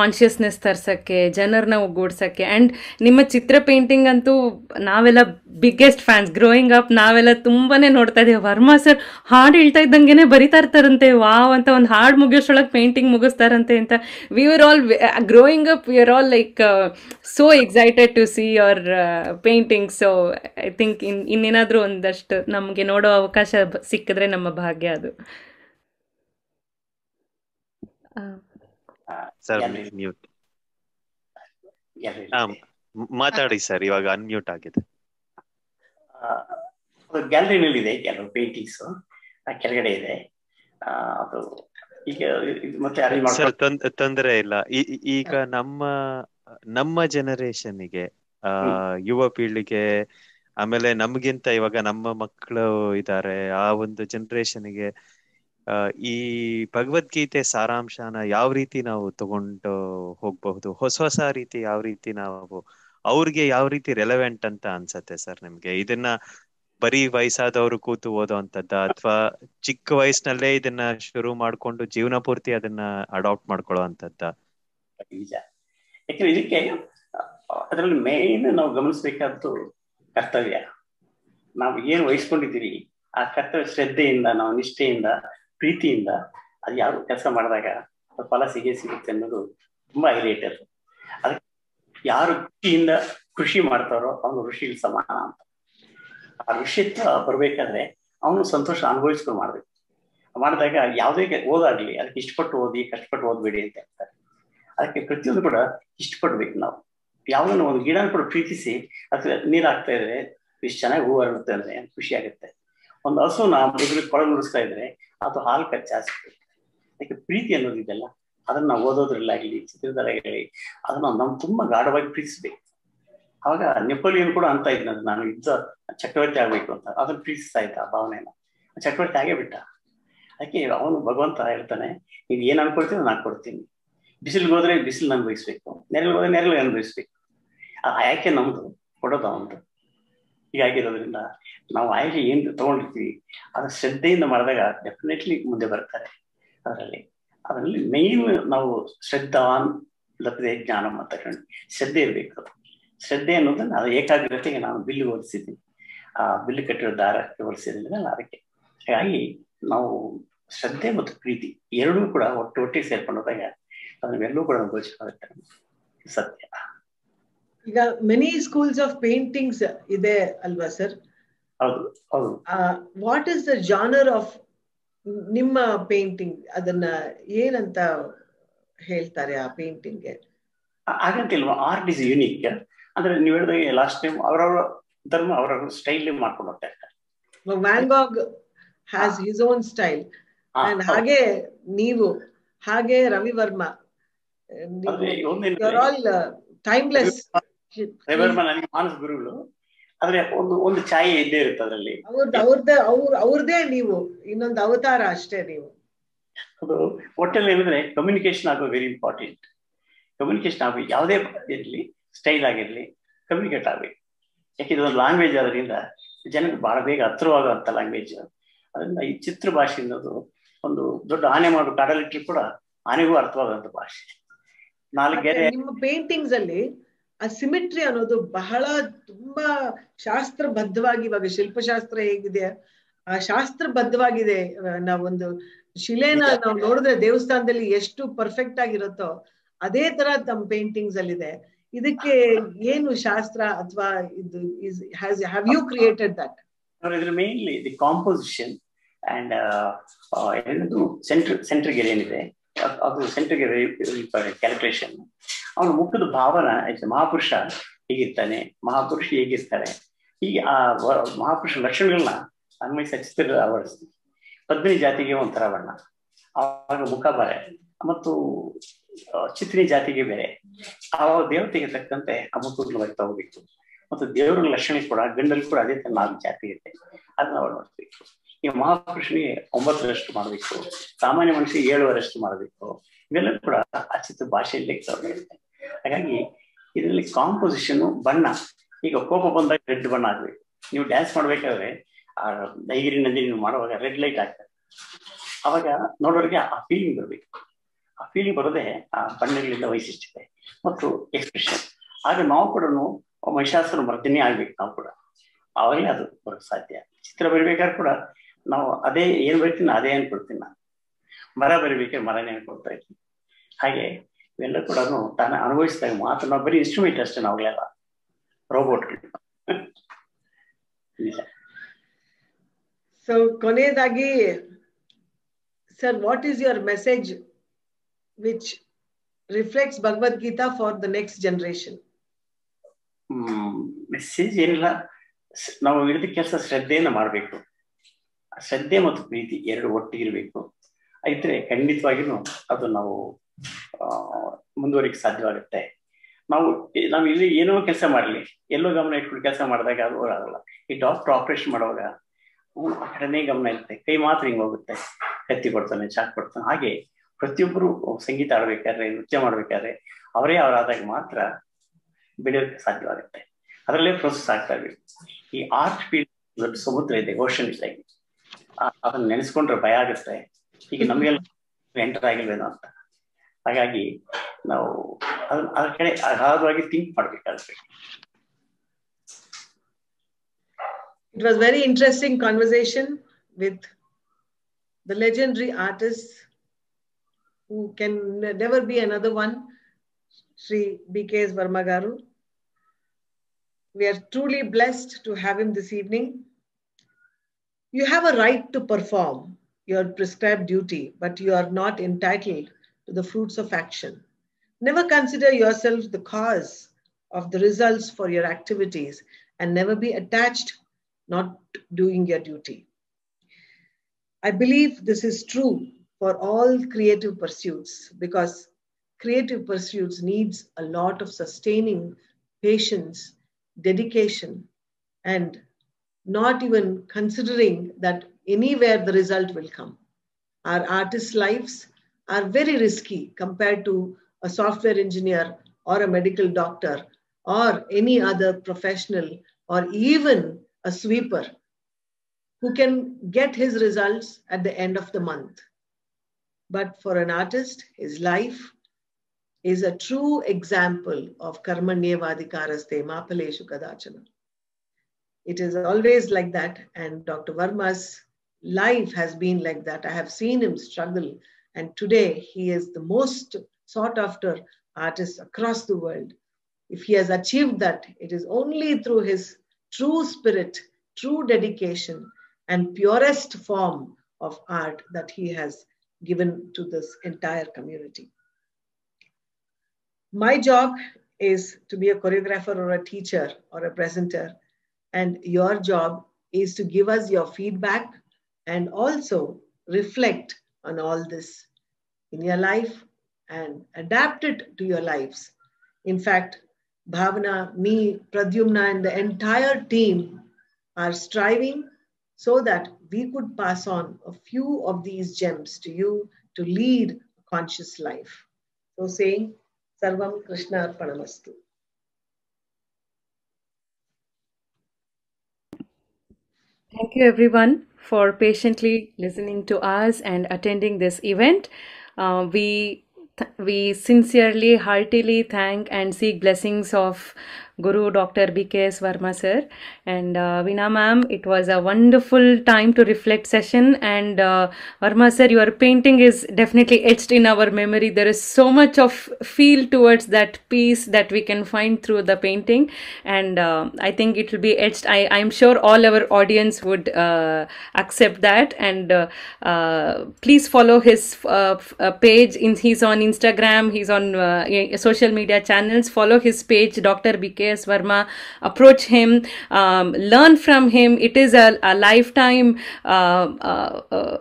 consciousness ತರ್ಸೋಕ್ಕೆ ಜನರನ್ನ ಒಗ್ಗೂಡ್ಸೋಕ್ಕೆ ಆ್ಯಂಡ್ ನಿಮ್ಮ ಚಿತ್ರ ಪೇಂಟಿಂಗ್ ಅಂತೂ ನಾವೆಲ್ಲ ಬಿಗ್ಗೆಸ್ಟ್ ಫ್ಯಾನ್ಸ್ ಗ್ರೋಯಿಂಗ್ ಅಪ್ ನಾವೆಲ್ಲ ತುಂಬಾ ನೋಡ್ತಾ ಇದ್ದೀವಿ. ವರ್ಮ ಸರ್ ಹಾಡು ಹೇಳ್ತಾ ಇದ್ದಂಗೆ ಬರಿತಾ ಇರ್ತಾರಂತೆ. ವಾವ್ ಅಂತ ಒಂದು ಹಾಡು ಮುಗಿಯೋಷ್ಟೊಳಗೆ ಪೇಂಟಿಂಗ್ ಮುಗಿಸ್ತಾರಂತೆ ಅಂತ. we were all uh, growing up we were all like uh, so excited to see your painting so I think in ಇನ್ನೇನಾದರೂ ಒಂದಷ್ಟು ನಮಗೆ ನೋಡೋ ಅವಕಾಶ ಸಿಕ್ಕಿದ್ರೆ ನಮ್ಮ ಭಾಗ್ಯ ಅದು. ಮಾತಾಡಿ ಸರ್ ಇವಾಗ ಅನ್ಮ್ಯೂಟ್ ಆಗಿದೆ. ಗ್ಯಾಲರಿನಲ್ಲಿ ಇದೆ ಕೆಲವು ಪೇಂಟಿಂಗ್ಸ್ ಕೆಳಗಡೆ ಇದೆ. ಅದು ಈಗ ಮತ್ತೆ ಯಾರಿಗೆ ತೊಂದರೆ ಇಲ್ಲ. ಈಗ ನಮ್ಮ ನಮ್ಮ ಜನರೇಷನ್ಗೆ ಆ ಯುವ ಪೀಳಿಗೆ ಆಮೇಲೆ ನಮ್ಗಿಂತ ಇವಾಗ ನಮ್ಮ ಮಕ್ಕಳು ಇದ್ದಾರೆ ಆ ಒಂದು ಜನರೇಷನ್ಗೆ ಈ ಭಗವದ್ಗೀತೆ ಸಾರಾಂಶನ ಯಾವ ರೀತಿ ನಾವು ತಗೊಂಡು ಹೋಗ್ಬಹುದು? ಹೊಸ ಹೊಸ ರೀತಿ ಯಾವ ರೀತಿ ನಾವು ಅವ್ರಿಗೆ ಯಾವ ರೀತಿ ರೆಲೆವೆಂಟ್ ಅಂತ ಅನ್ಸತ್ತೆ ಸರ್ ನಿಮ್ಗೆ? ಇದನ್ನ ಬರೀ ವಯಸ್ಸಾದವರು ಕೂತು ಓದೋ ಅಂತದ್ದ ಅಥವಾ ಚಿಕ್ಕ ವಯಸ್ಸಿನಲ್ಲೇ ಇದನ್ನ ಶುರು ಮಾಡ್ಕೊಂಡು ಜೀವನ ಪೂರ್ತಿ ಅದನ್ನ ಅಡಾಪ್ಟ್ ಮಾಡ್ಕೊಳ್ಳೋ ಅಂತದ್ದ ಯಾಕಂದ್ರೆ ಇದಕ್ಕೆ, ಅದರಲ್ಲಿ ಮೇನ್ ನಾವು ಗಮನಿಸಬೇಕಾದ್ದು ಕರ್ತವ್ಯ. ನಾವು ಏನು ವಹಿಸ್ಕೊಂಡಿದ್ದೀವಿ ಆ ಕರ್ತವ್ಯ ಶ್ರದ್ಧೆಯಿಂದ, ನಾವು ನಿಷ್ಠೆಯಿಂದ, ಪ್ರೀತಿಯಿಂದ ಅದು ಯಾವ ಕೆಲಸ ಮಾಡಿದಾಗ ಫಲ ಸಿಗೇ ಸಿಗುತ್ತೆ ಅನ್ನೋದು ತುಂಬಾ ಹೈಲೈಟ್ ಅದು. ಅದಕ್ಕೆ ಯಾರು ಖುಷಿಯಿಂದ ಕೃಷಿ ಮಾಡ್ತಾರೋ, ಅವನು ಋಷಿಗೆ ಸಮಾನ ಅಂತ. ಆ ಋಷಿತ್ವ ಬರ್ಬೇಕಾದ್ರೆ ಅವನು ಸಂತೋಷ ಅನುಭವಿಸ್ಕೊಂಡು ಮಾಡ್ಬೇಕು. ಮಾಡಿದಾಗ ಯಾವುದೇ ಓದಾಗ್ಲಿ, ಅದಕ್ಕೆ ಇಷ್ಟಪಟ್ಟು ಓದಿ, ಕಷ್ಟಪಟ್ಟು ಓದ್ಬೇಡಿ ಅಂತ ಹೇಳ್ತಾರೆ. ಅದಕ್ಕೆ ಪ್ರತಿಯೊಂದು ಕೂಡ ಇಷ್ಟಪಡ್ಬೇಕು ನಾವು. ಯಾವ್ದನ್ನ ಒಂದು ಗಿಡ ಕೂಡ ಪ್ರೀತಿಸಿ ಅದು ನೀರು ಹಾಕ್ತಾ ಇದ್ರೆ ಇಷ್ಟು ಚೆನ್ನಾಗಿ ಹೂವು ಅರಳುತ್ತೆ ಅಂದ್ರೆ ಖುಷಿ ಆಗುತ್ತೆ. ಒಂದು ಹಸು ನಾವು ಕೊಳ ನುಡಿಸ್ತಾ ಇದ್ರೆ ಅದು ಹಾಲು ಕಚ್ಚಾಸ್ತು ಅದಕ್ಕೆ ಪ್ರೀತಿ ಅನ್ನೋದಿದೆಯಲ್ಲ ಅದನ್ನ ಓದೋದ್ರಲ್ಲಾಗಲಿ ಚಿತ್ರದಲ್ಲಾಗಲಿ ಅದನ್ನ ನಾವು ತುಂಬಾ ಗಾಢವಾಗಿ ಪ್ರೀತಿಸ್ಬೇಕು. ಅವಾಗ ನೆಪೋಲಿಯನ್ ಕೂಡ ಅಂತ ಇದ್ನ ನಾನು ಇದ್ದ ಚಕ್ರವರ್ತಿ ಆಗ್ಬೇಕು ಅಂತ. ಅದನ್ನ ಪ್ರೀತಿಸ್ತಾ ಇದ್ದ ಆ ಭಾವನೆನ. ಚಕ್ರವರ್ತಿ ಆಗೇ ಬಿಟ್ಟ. ಅದಕ್ಕೆ ಅವನು ಭಗವಂತ ಹೇಳ್ತಾನೆ ನೀವ್ ಏನ್ ಅನ್ಕೊಳ್ತೀನಿ ನಾನು ಕೊಡ್ತೀನಿ ಬಿಸಿಲಿಗೆ ಹೋದ್ರೆ ಬಿಸಿಲು ಅನುಭವಿಸ್ಬೇಕು. ನೆರಳಿಗೆ ಹೋದ್ರೆ ನೆರಳು ಅನುಭವಿಸ್ಬೇಕು. ಆ ಆಯ್ಕೆ ನಮ್ದು, ಕೊಡೋದು ಅವನದು. ಹೀಗಾಗಿರೋದ್ರಿಂದ ನಾವು ಆಯ್ಕೆ ಏನ್ ತಗೊಂಡಿರ್ತೀವಿ, ಅದ್ರ ಶ್ರದ್ಧೆಯಿಂದ ಮಾಡಿದಾಗ ಡೆಫಿನೆಟ್ಲಿ ಮುಂದೆ ಬರ್ತಾರೆ ಅದರಲ್ಲಿ. ಅದರಲ್ಲಿ ಮೇನ್ ನಾವು ಶ್ರದ್ಧಾವಾನ್ ಲಭ್ಯತೆ, ಜ್ಞಾನ ಅಂತ ಹೇಳಿ ಶ್ರದ್ಧೆ ಇರಬೇಕು ಶ್ರದ್ಧೆ ಅನ್ನೋದನ್ನ ಅದು ಏಕಾಗ್ರತೆಗೆ ನಾನು ಬಿಲ್ಲು ಹೋಲಿಸಿದ್ದೀನಿ ಆ ಬಿಲ್ಲು ಕಟ್ಟಿರೋ ದಾರಕ್ಕೆ ಹೋಲಿಸಿದ್ದೀನಿ ಅದಕ್ಕೆ ಹಾಗಾಗಿ ನಾವು ಶ್ರದ್ಧೆ ಮತ್ತು ಪ್ರೀತಿ ಎರಡೂ ಕೂಡ ಒಟ್ಟು ಒಟ್ಟಿಗೆ ಸೇರ್ಕೊಂಡು ಹೋದಾಗ ಅದನ್ನೆಲ್ಲೂ ಕೂಡ ಅನುಭವಿಸಬೇಕಾಗುತ್ತೆ ಸತ್ಯ ಈಗ ಮೆನಿ ಸ್ಕೂಲ್ಸ್ ಆಫ್ ಪೇಂಟಿಂಗ್ಸ್ ಇದೆ ಅಲ್ವಾ ಸರ್ ಹೌದು ಹೌದು what is the genre of ನಿಮ್ಮ ಪೇಂಟಿಂಗ್ ಅದನ್ನ ಏನಂತ ಹೇಳ್ತಾರೆ ಆ ಪೇಂಟಿಂಗ್ಗೆ ಆ- ಹಾಗಂತಿಲ್ವಾ ಆರ್ಟ್ ಇಸ್ ಯುನೀಕ್ ಅಂದ್ರೆ ನೀವು ಹೇಳಿದಾಗ ಲಾಸ್ಟ್ ಟೈಮ್ ಅವರವರ ಧರ್ಮ ಅವರ ಸ್ಟೈಲ್ ಮಾಡ್ಕೊಂಡು ಹೋಗ್ತಾ ಇರ್ತಾರೆ. Van Gogh has his own style ಹಾಗೆ ನೀವು ಹಾಗೆ ರವಿ ವರ್ಮಾ. ಅದೇ ಒಂದೇನಂದ್ರೆ- ಆಲ್ ಟೈಮ್ಲೆಸ್ ರವಿವರ್ಮ ನನಗೆ ಮಾನಸ ಗುರುಗಳು. ಆದ್ರೆ ಒಂದು ಒಂದು ಛಾಯೆ ಇದ್ದೇ ಇರುತ್ತೆ ಅದರಲ್ಲಿ. ಅವ್ರದ್ದು ಅವ್ರದ್ದೇ ಅವ್ರ ಅವ್ರದೇ ನೀವು. ಇನ್ನೊಂದು ಅವತಾರ ಅಷ್ಟೇ ನೀವು. ಅದು ಒಟ್ಟಲ್ಲಿ ಏನಂದ್ರೆ ಕಮ್ಯುನಿಕೇಶನ್ ಆಗೋ ವೆರಿ ಇಂಪಾರ್ಟೆಂಟ್ ಕಮ್ಯುನಿಕೇಶನ್ ಆಗೋ ಯಾವುದೇ ಇರಲಿ ಸ್ಟೈಲ್ ಆಗಿರ್ಲಿ ಕಮ್ಯುನಿಕೇಟ್ ಆಗಲಿ. ಯಾಕೆಂದ್ರೆ ಒಂದು ಲ್ಯಾಂಗ್ವೇಜ್ ಆದ್ರಿಂದ ಜನಕ್ಕೆ ಬಹಳ ಬೇಗ ಹತ್ರವಾಗುವಂತ ಲ್ಯಾಂಗ್ವೇಜ್ ಅದರಿಂದ ಈ ಚಿತ್ರ ಭಾಷೆ ಅನ್ನೋದು ಒಂದು ದೊಡ್ಡ ಆನೆ ಮಾಡೋ ಕಾಡಲಿಟ್ಟರು ಕೂಡ ಆನೆಗೂ ಅರ್ಥವಾಗುವಂತ ಭಾಷೆ. ನಾಲ್ಕು ಗೆರೆ ನಿಮ್ಮ ಪೇಂಟಿಂಗ್ಸ್ ಅಲ್ಲಿ ಆ ಸಿಮಿಟ್ರಿ ಅನ್ನೋದು ಬಹಳ ತುಂಬಾ ಶಾಸ್ತ್ರಬದ್ಧವಾಗಿ ಇವಾಗ ಶಿಲ್ಪಶಾಸ್ತ್ರ ಹೇಗಿದೆ ಆ ಶಾಸ್ತ್ರಬದ್ಧವಾಗಿದೆ. ನಾವೊಂದು ಶಿಲೆನ. ನಾವು ನೋಡಿದ್ರೆ ದೇವಸ್ಥಾನದಲ್ಲಿ ಎಷ್ಟು ಪರ್ಫೆಕ್ಟ್ ಆಗಿರುತ್ತೋ ಅದೇ ತರ ತಮ್ಮ ಪೇಂಟಿಂಗ್ಸ್ ಅಲ್ಲಿ ಇದೆ ಇದಕ್ಕೆ ಏನು ಶಾಸ್ತ್ರ ಅಥವಾ ಇದು ಹ್ಯಾವ್ ಯು ಕ್ರಿಯೇಟೆಡ್ ದಟ್ ಇದ್ರ ಮೇನ್ಲಿ ದಿ ಕಾಂಪೋಸಿಷನ್ ಅಂಡ್ ಏನದು ಸೆಂಟ್ರ್ ಸೆಂಟ್ರಿಗೆ ಏನಿದೆ, ಅದ್- ಸೆಂಟ್ರಿಗೆ ಕ್ಯಾಲ್ಕುಲೇಷನ್ ಅವನ ಮುಖದ ಭಾವನ ಮಹಾಪುರುಷ ಹೇಗಿರ್ತಾನೆ, ಮಹಾಪುರುಷ ಹೇಗಿರ್ತಾರೆ ಈ ಆ ಮಹಾಪುರುಷ ಲಕ್ಷಣಗಳನ್ನ ಅನ್ವಯಿಸ ಚಿತ್ರ ಅಳವಡಿಸ್ತೀವಿ ಪದ್ಮಿನಿ ಜಾತಿಗೆ ಒಂಥರ ಬಣ್ಣ ಆವಾಗ ಮುಖ ಬರೆ. ಮತ್ತು ಚಿತ್ರಿ ಜಾತಿಗೆ ಬೇರೆ. ಆ ದೇವತೆಗೆ ತಕ್ಕಂತೆ ಆ ಮುಖಗಳು ಬರ್ತಾ ಹೋಗ್ಬೇಕು ಮತ್ತು ದೇವರ ಲಕ್ಷಣ ಕೂಡ, ಗಂಡಲ್ಲಿ ಕೂಡ ಅದೇ ತರ ನಾಲ್ಕು ಜಾತಿ ಇದೆ. ಅದನ್ನ ಅವ್ರು ನೋಡ್ಬೇಕು. ಈ ಮಹಾಪುರುಷನಿಗೆ ಒಂಬತ್ತರಷ್ಟು ಮಾಡಬೇಕು. ಸಾಮಾನ್ಯ ಮನುಷ್ಯ ಏಳುವರಷ್ಟು ಮಾಡಬೇಕು. ಇವೆಲ್ಲ ಕೂಡ ಅಚಿತ ಭಾಷೆಯಲ್ಲಿ ಇರುತ್ತೆ. ಹಾಗಾಗಿ ಇದರಲ್ಲಿ ಕಾಂಪೋಸಿಷನ್ ಬಣ್ಣ. ಈಗ ಕೋಪ ಬಂದಾಗ ರೆಡ್ ಬಣ್ಣ ಆಗ್ಬೇಕು. ನೀವು ಡ್ಯಾನ್ಸ್ ಮಾಡ್ಬೇಕಾದ್ರೆ, ಆ ದೈಗಿರಿನಲ್ಲಿ ನೀವು ಮಾಡುವಾಗ ರೆಡ್ ಲೈಟ್ ಆಗ್ತದೆ. ಅವಾಗ ನೋಡೋರಿಗೆ ಆ ಫೀಲಿಂಗ್ ಬರಬೇಕು. ಆ ಫೀಲಿಂಗ್ ಬರೋದೇ, ಆ ಬಣ್ಣಗಳಿಂದ ವೈಶಿಷ್ಟ್ಯತೆ ಮತ್ತು ಎಕ್ಸ್ಪ್ರೆಷನ್ ಆದ್ರೆ ನಾವು ಕೂಡ ಮಹಿಷಾಸುರ ಮರ್ದಿನಿ ಆಗ್ಬೇಕು ನಾವು ಕೂಡ. ಅವಾಗಲೇ ಅದು ಬರೋಕ್ ಸಾಧ್ಯ. ಚಿತ್ರ ಬರಿಬೇಕಾದ್ರೆ ಕೂಡ ನಾವು ಅದೇ ಏನ್ ಬರಿತೀನಿ ಅದೇ ಅನ್ಕೊಳ್ತೀನಿ ನಾನು. ಮರ ಬರಿಬೇಕಾದ್ರೆ ಮರನೇ ಅನ್ಕೊಳ್ತಾ ಇದ್ದೀನಿ ಹಾಗೆ ಇವೆಲ್ಲ ಕೂಡ ತಾನು ಅನುಭವಿಸಿದಾಗ ಮಾತ್ರ ನಾವು ಬರೀ ಇನ್ಸ್ಟ್ರೂಮೆಂಟ್ ಅಷ್ಟೇ ನಾವುಗಳೆಲ್ಲ ರೋಬೋಟ್ಗಳು ಸೊ ಕೊನೆಯದಾಗಿ sir what is your message which reflects Bhagavad Gita for the next generation hmm message ಏನಿಲ್ಲ ನಾವು ಹಿಡಿದ ಕೆಲಸ ಶ್ರದ್ಧೆಯನ್ನು ಮಾಡಬೇಕು. ಶ್ರದ್ಧೆ ಮತ್ತು ಪ್ರೀತಿ ಎರಡು ಒಟ್ಟಿಗಿರ್ಬೇಕು. ಇದ್ರೆ ಖಂಡಿತವಾಗಿಯೂ ಅದು ನಾವು ಮುಂದುವರಿಕೆ ಸಾಧ್ಯವಾಗುತ್ತೆ. ನಾವು ನಾವು ಇಲ್ಲಿ ಏನೋ ಕೆಲಸ ಮಾಡಲಿ, ಎಲ್ಲೋ ಗಮನ ಇಟ್ಕೊಂಡು ಕೆಲಸ ಮಾಡಿದಾಗ ಅದು ಆಗಲ್ಲ. ಈ ಡಾಕ್ಟರ್ ಆಪರೇಷನ್ ಮಾಡುವಾಗ ಆ ಕಡೆನೇ ಗಮನ ಇರುತ್ತೆ. ಕೈ ಮಾತ್ರ ಹಿಂಗ್ ಹೋಗುತ್ತೆ. ಕತ್ತಿ ಕೊಡ್ತಾನೆ, ಚಾಕ್ ಕೊಡ್ತಾನೆ. ಹಾಗೆ ಪ್ರತಿಯೊಬ್ಬರು ಸಂಗೀತ ಆಡ್ಬೇಕಾದ್ರೆ ನೃತ್ಯ ಮಾಡ್ಬೇಕಾದ್ರೆ, ಅವರೇ ಅವರಾದಾಗ ಮಾತ್ರ ಬೆಳೆಯೋಕೆ ಸಾಧ್ಯವಾಗುತ್ತೆ. ಅದರಲ್ಲೇ ಪ್ರೋಸೆಸ್ ಆಗ್ತಾ ಇರ್ಬೇಕು ಈ ಆರ್ಟ್ ಫೀಲ್ಡ್ ದೊಡ್ಡ ಸಮುದ್ರ ಇದೆ ಓಷನ್ ಲೈಕ್ ಅದನ್ನ ನೆನೆಸ್ಕೊಂಡ್ರೆ ಭಯ ಆಗುತ್ತೆ. ಈಗ ನಮಗೆಲ್ಲ ಎಂಟರ್ ಆಗಿಲ್ವೇನೋ ಅಂತ. ಹಾಗಾಗಿ ನಾವು ಅದನ್ನ ಅದ್ರ ಕಡೆ ಅಗಾಧವಾಗಿ ಥಿಂಕ್ ಮಾಡ್ಬೇಕಾಗುತ್ತೆ. It was very interesting conversation with the legendary artist who can never be another one, Sri B.K.S. Varmagaru. We are truly blessed to have him this evening. You have a right to perform your prescribed duty, but you are not entitled to the fruits of action. Never consider yourself the cause of the results for your activities and never be attached not doing your duty. I believe this is true for all creative pursuits because creative pursuits needs a lot of sustaining patience, dedication, and not even considering that anywhere the result will come. Our artists' lives are very risky compared to a software engineer or a medical doctor or any other professional or even a sweeper who can get his results at the end of the month. But for an artist, his life is a true example of karmanyevadikaraste mapaleshu kadachana. It is always like that, and Dr. Varma's life has been like that. I have seen him struggle, and today he is the most sought after artist across the world. If he has achieved that, it is only through his true spirit, true dedication, and purest form of art that he has given to this entire community. My job is to be a choreographer or a teacher or a presenter, and your job is to give us your feedback and also reflect on all this in your life and adapt it to your lives. In fact, Bhavana, me, Pradyumna, and the entire team are striving so that we could pass on a few of these gems to you to lead a conscious life. So saying, Sarvam Krishna Arpanamastu. Thank you, everyone, for patiently listening to us and attending this event. Uh, we we sincerely, heartily thank and seek blessings of Guru Dr. BKS Varma sir and uh, Veena ma'am. It was a wonderful time to reflect session. And uh, Varma sir, your painting is definitely etched in our memory. There is so much of feel towards that piece that we can find through the painting, and uh, I think it will be etched. I I'm sure all our audience would uh, accept that. And uh, uh, please follow his uh, uh, page. In he's on Instagram. He's on social media channels. Follow his page, Dr. BK BKS Varma. Approach him, um, learn from him. It is a, a lifetime. Uh, uh, uh,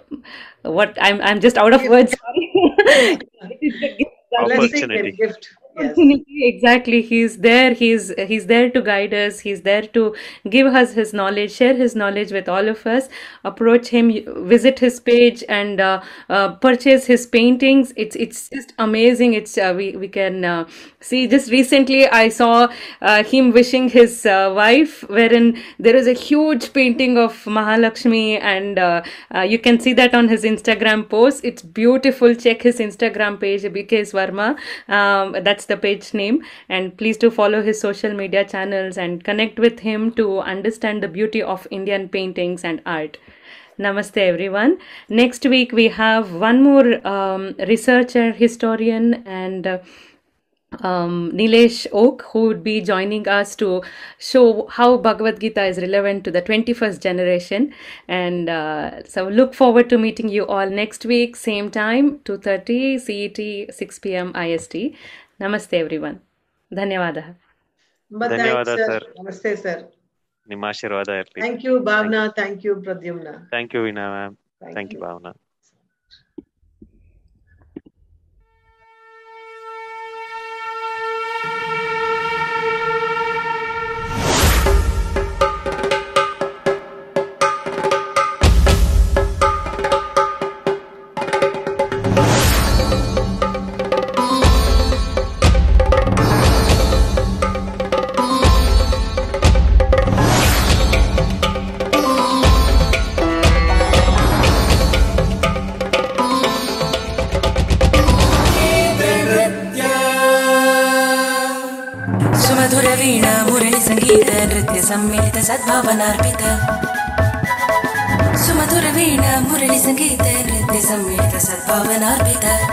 what I'm I'm just out of words. Sorry. it is a gift that we Blessing Opportunity. gift. Yes. exactly he's there he's he's there to guide us he's there to give us his knowledge share his knowledge with all of us approach him visit his page and uh, uh, purchase his paintings it's it's just amazing it's uh, we we can uh, see just recently i saw uh, him wishing his uh, wife wherein there is a huge painting of mahalakshmi and uh, uh, you can see that on his instagram post. It's beautiful. Check his instagram page bks Varma um, that's the page name. And please do follow his social media channels and connect with him to understand the beauty of indian paintings and art. Namaste, everyone. Next week, we have one more um, researcher, historian, and uh, um, Nilesh Oak, who would be joining us to show how Bhagavad Gita is relevant to the 21st generation. And uh, so, look forward to meeting you all next week, same time, 2:30 CET, 6 p.m. IST. Namaste, everyone. ಧನ್ಯವಾದ But thanks, ಧನ್ಯವಾದ, sir. sir. Namaste, sir. ನಿಮ್ಮ ಆಶೀರ್ವಾದ ಇರ್ಲಿ Thank you, Bhavna. Thank you, Pradyumna. Thank you Veena ma'am Thank thank you you. Bhavana सद्भावनार्पित। सुमधुरवीणा मुरळिसङ्गीत नृत्यसम्मिलित सद्भावनार्पिता।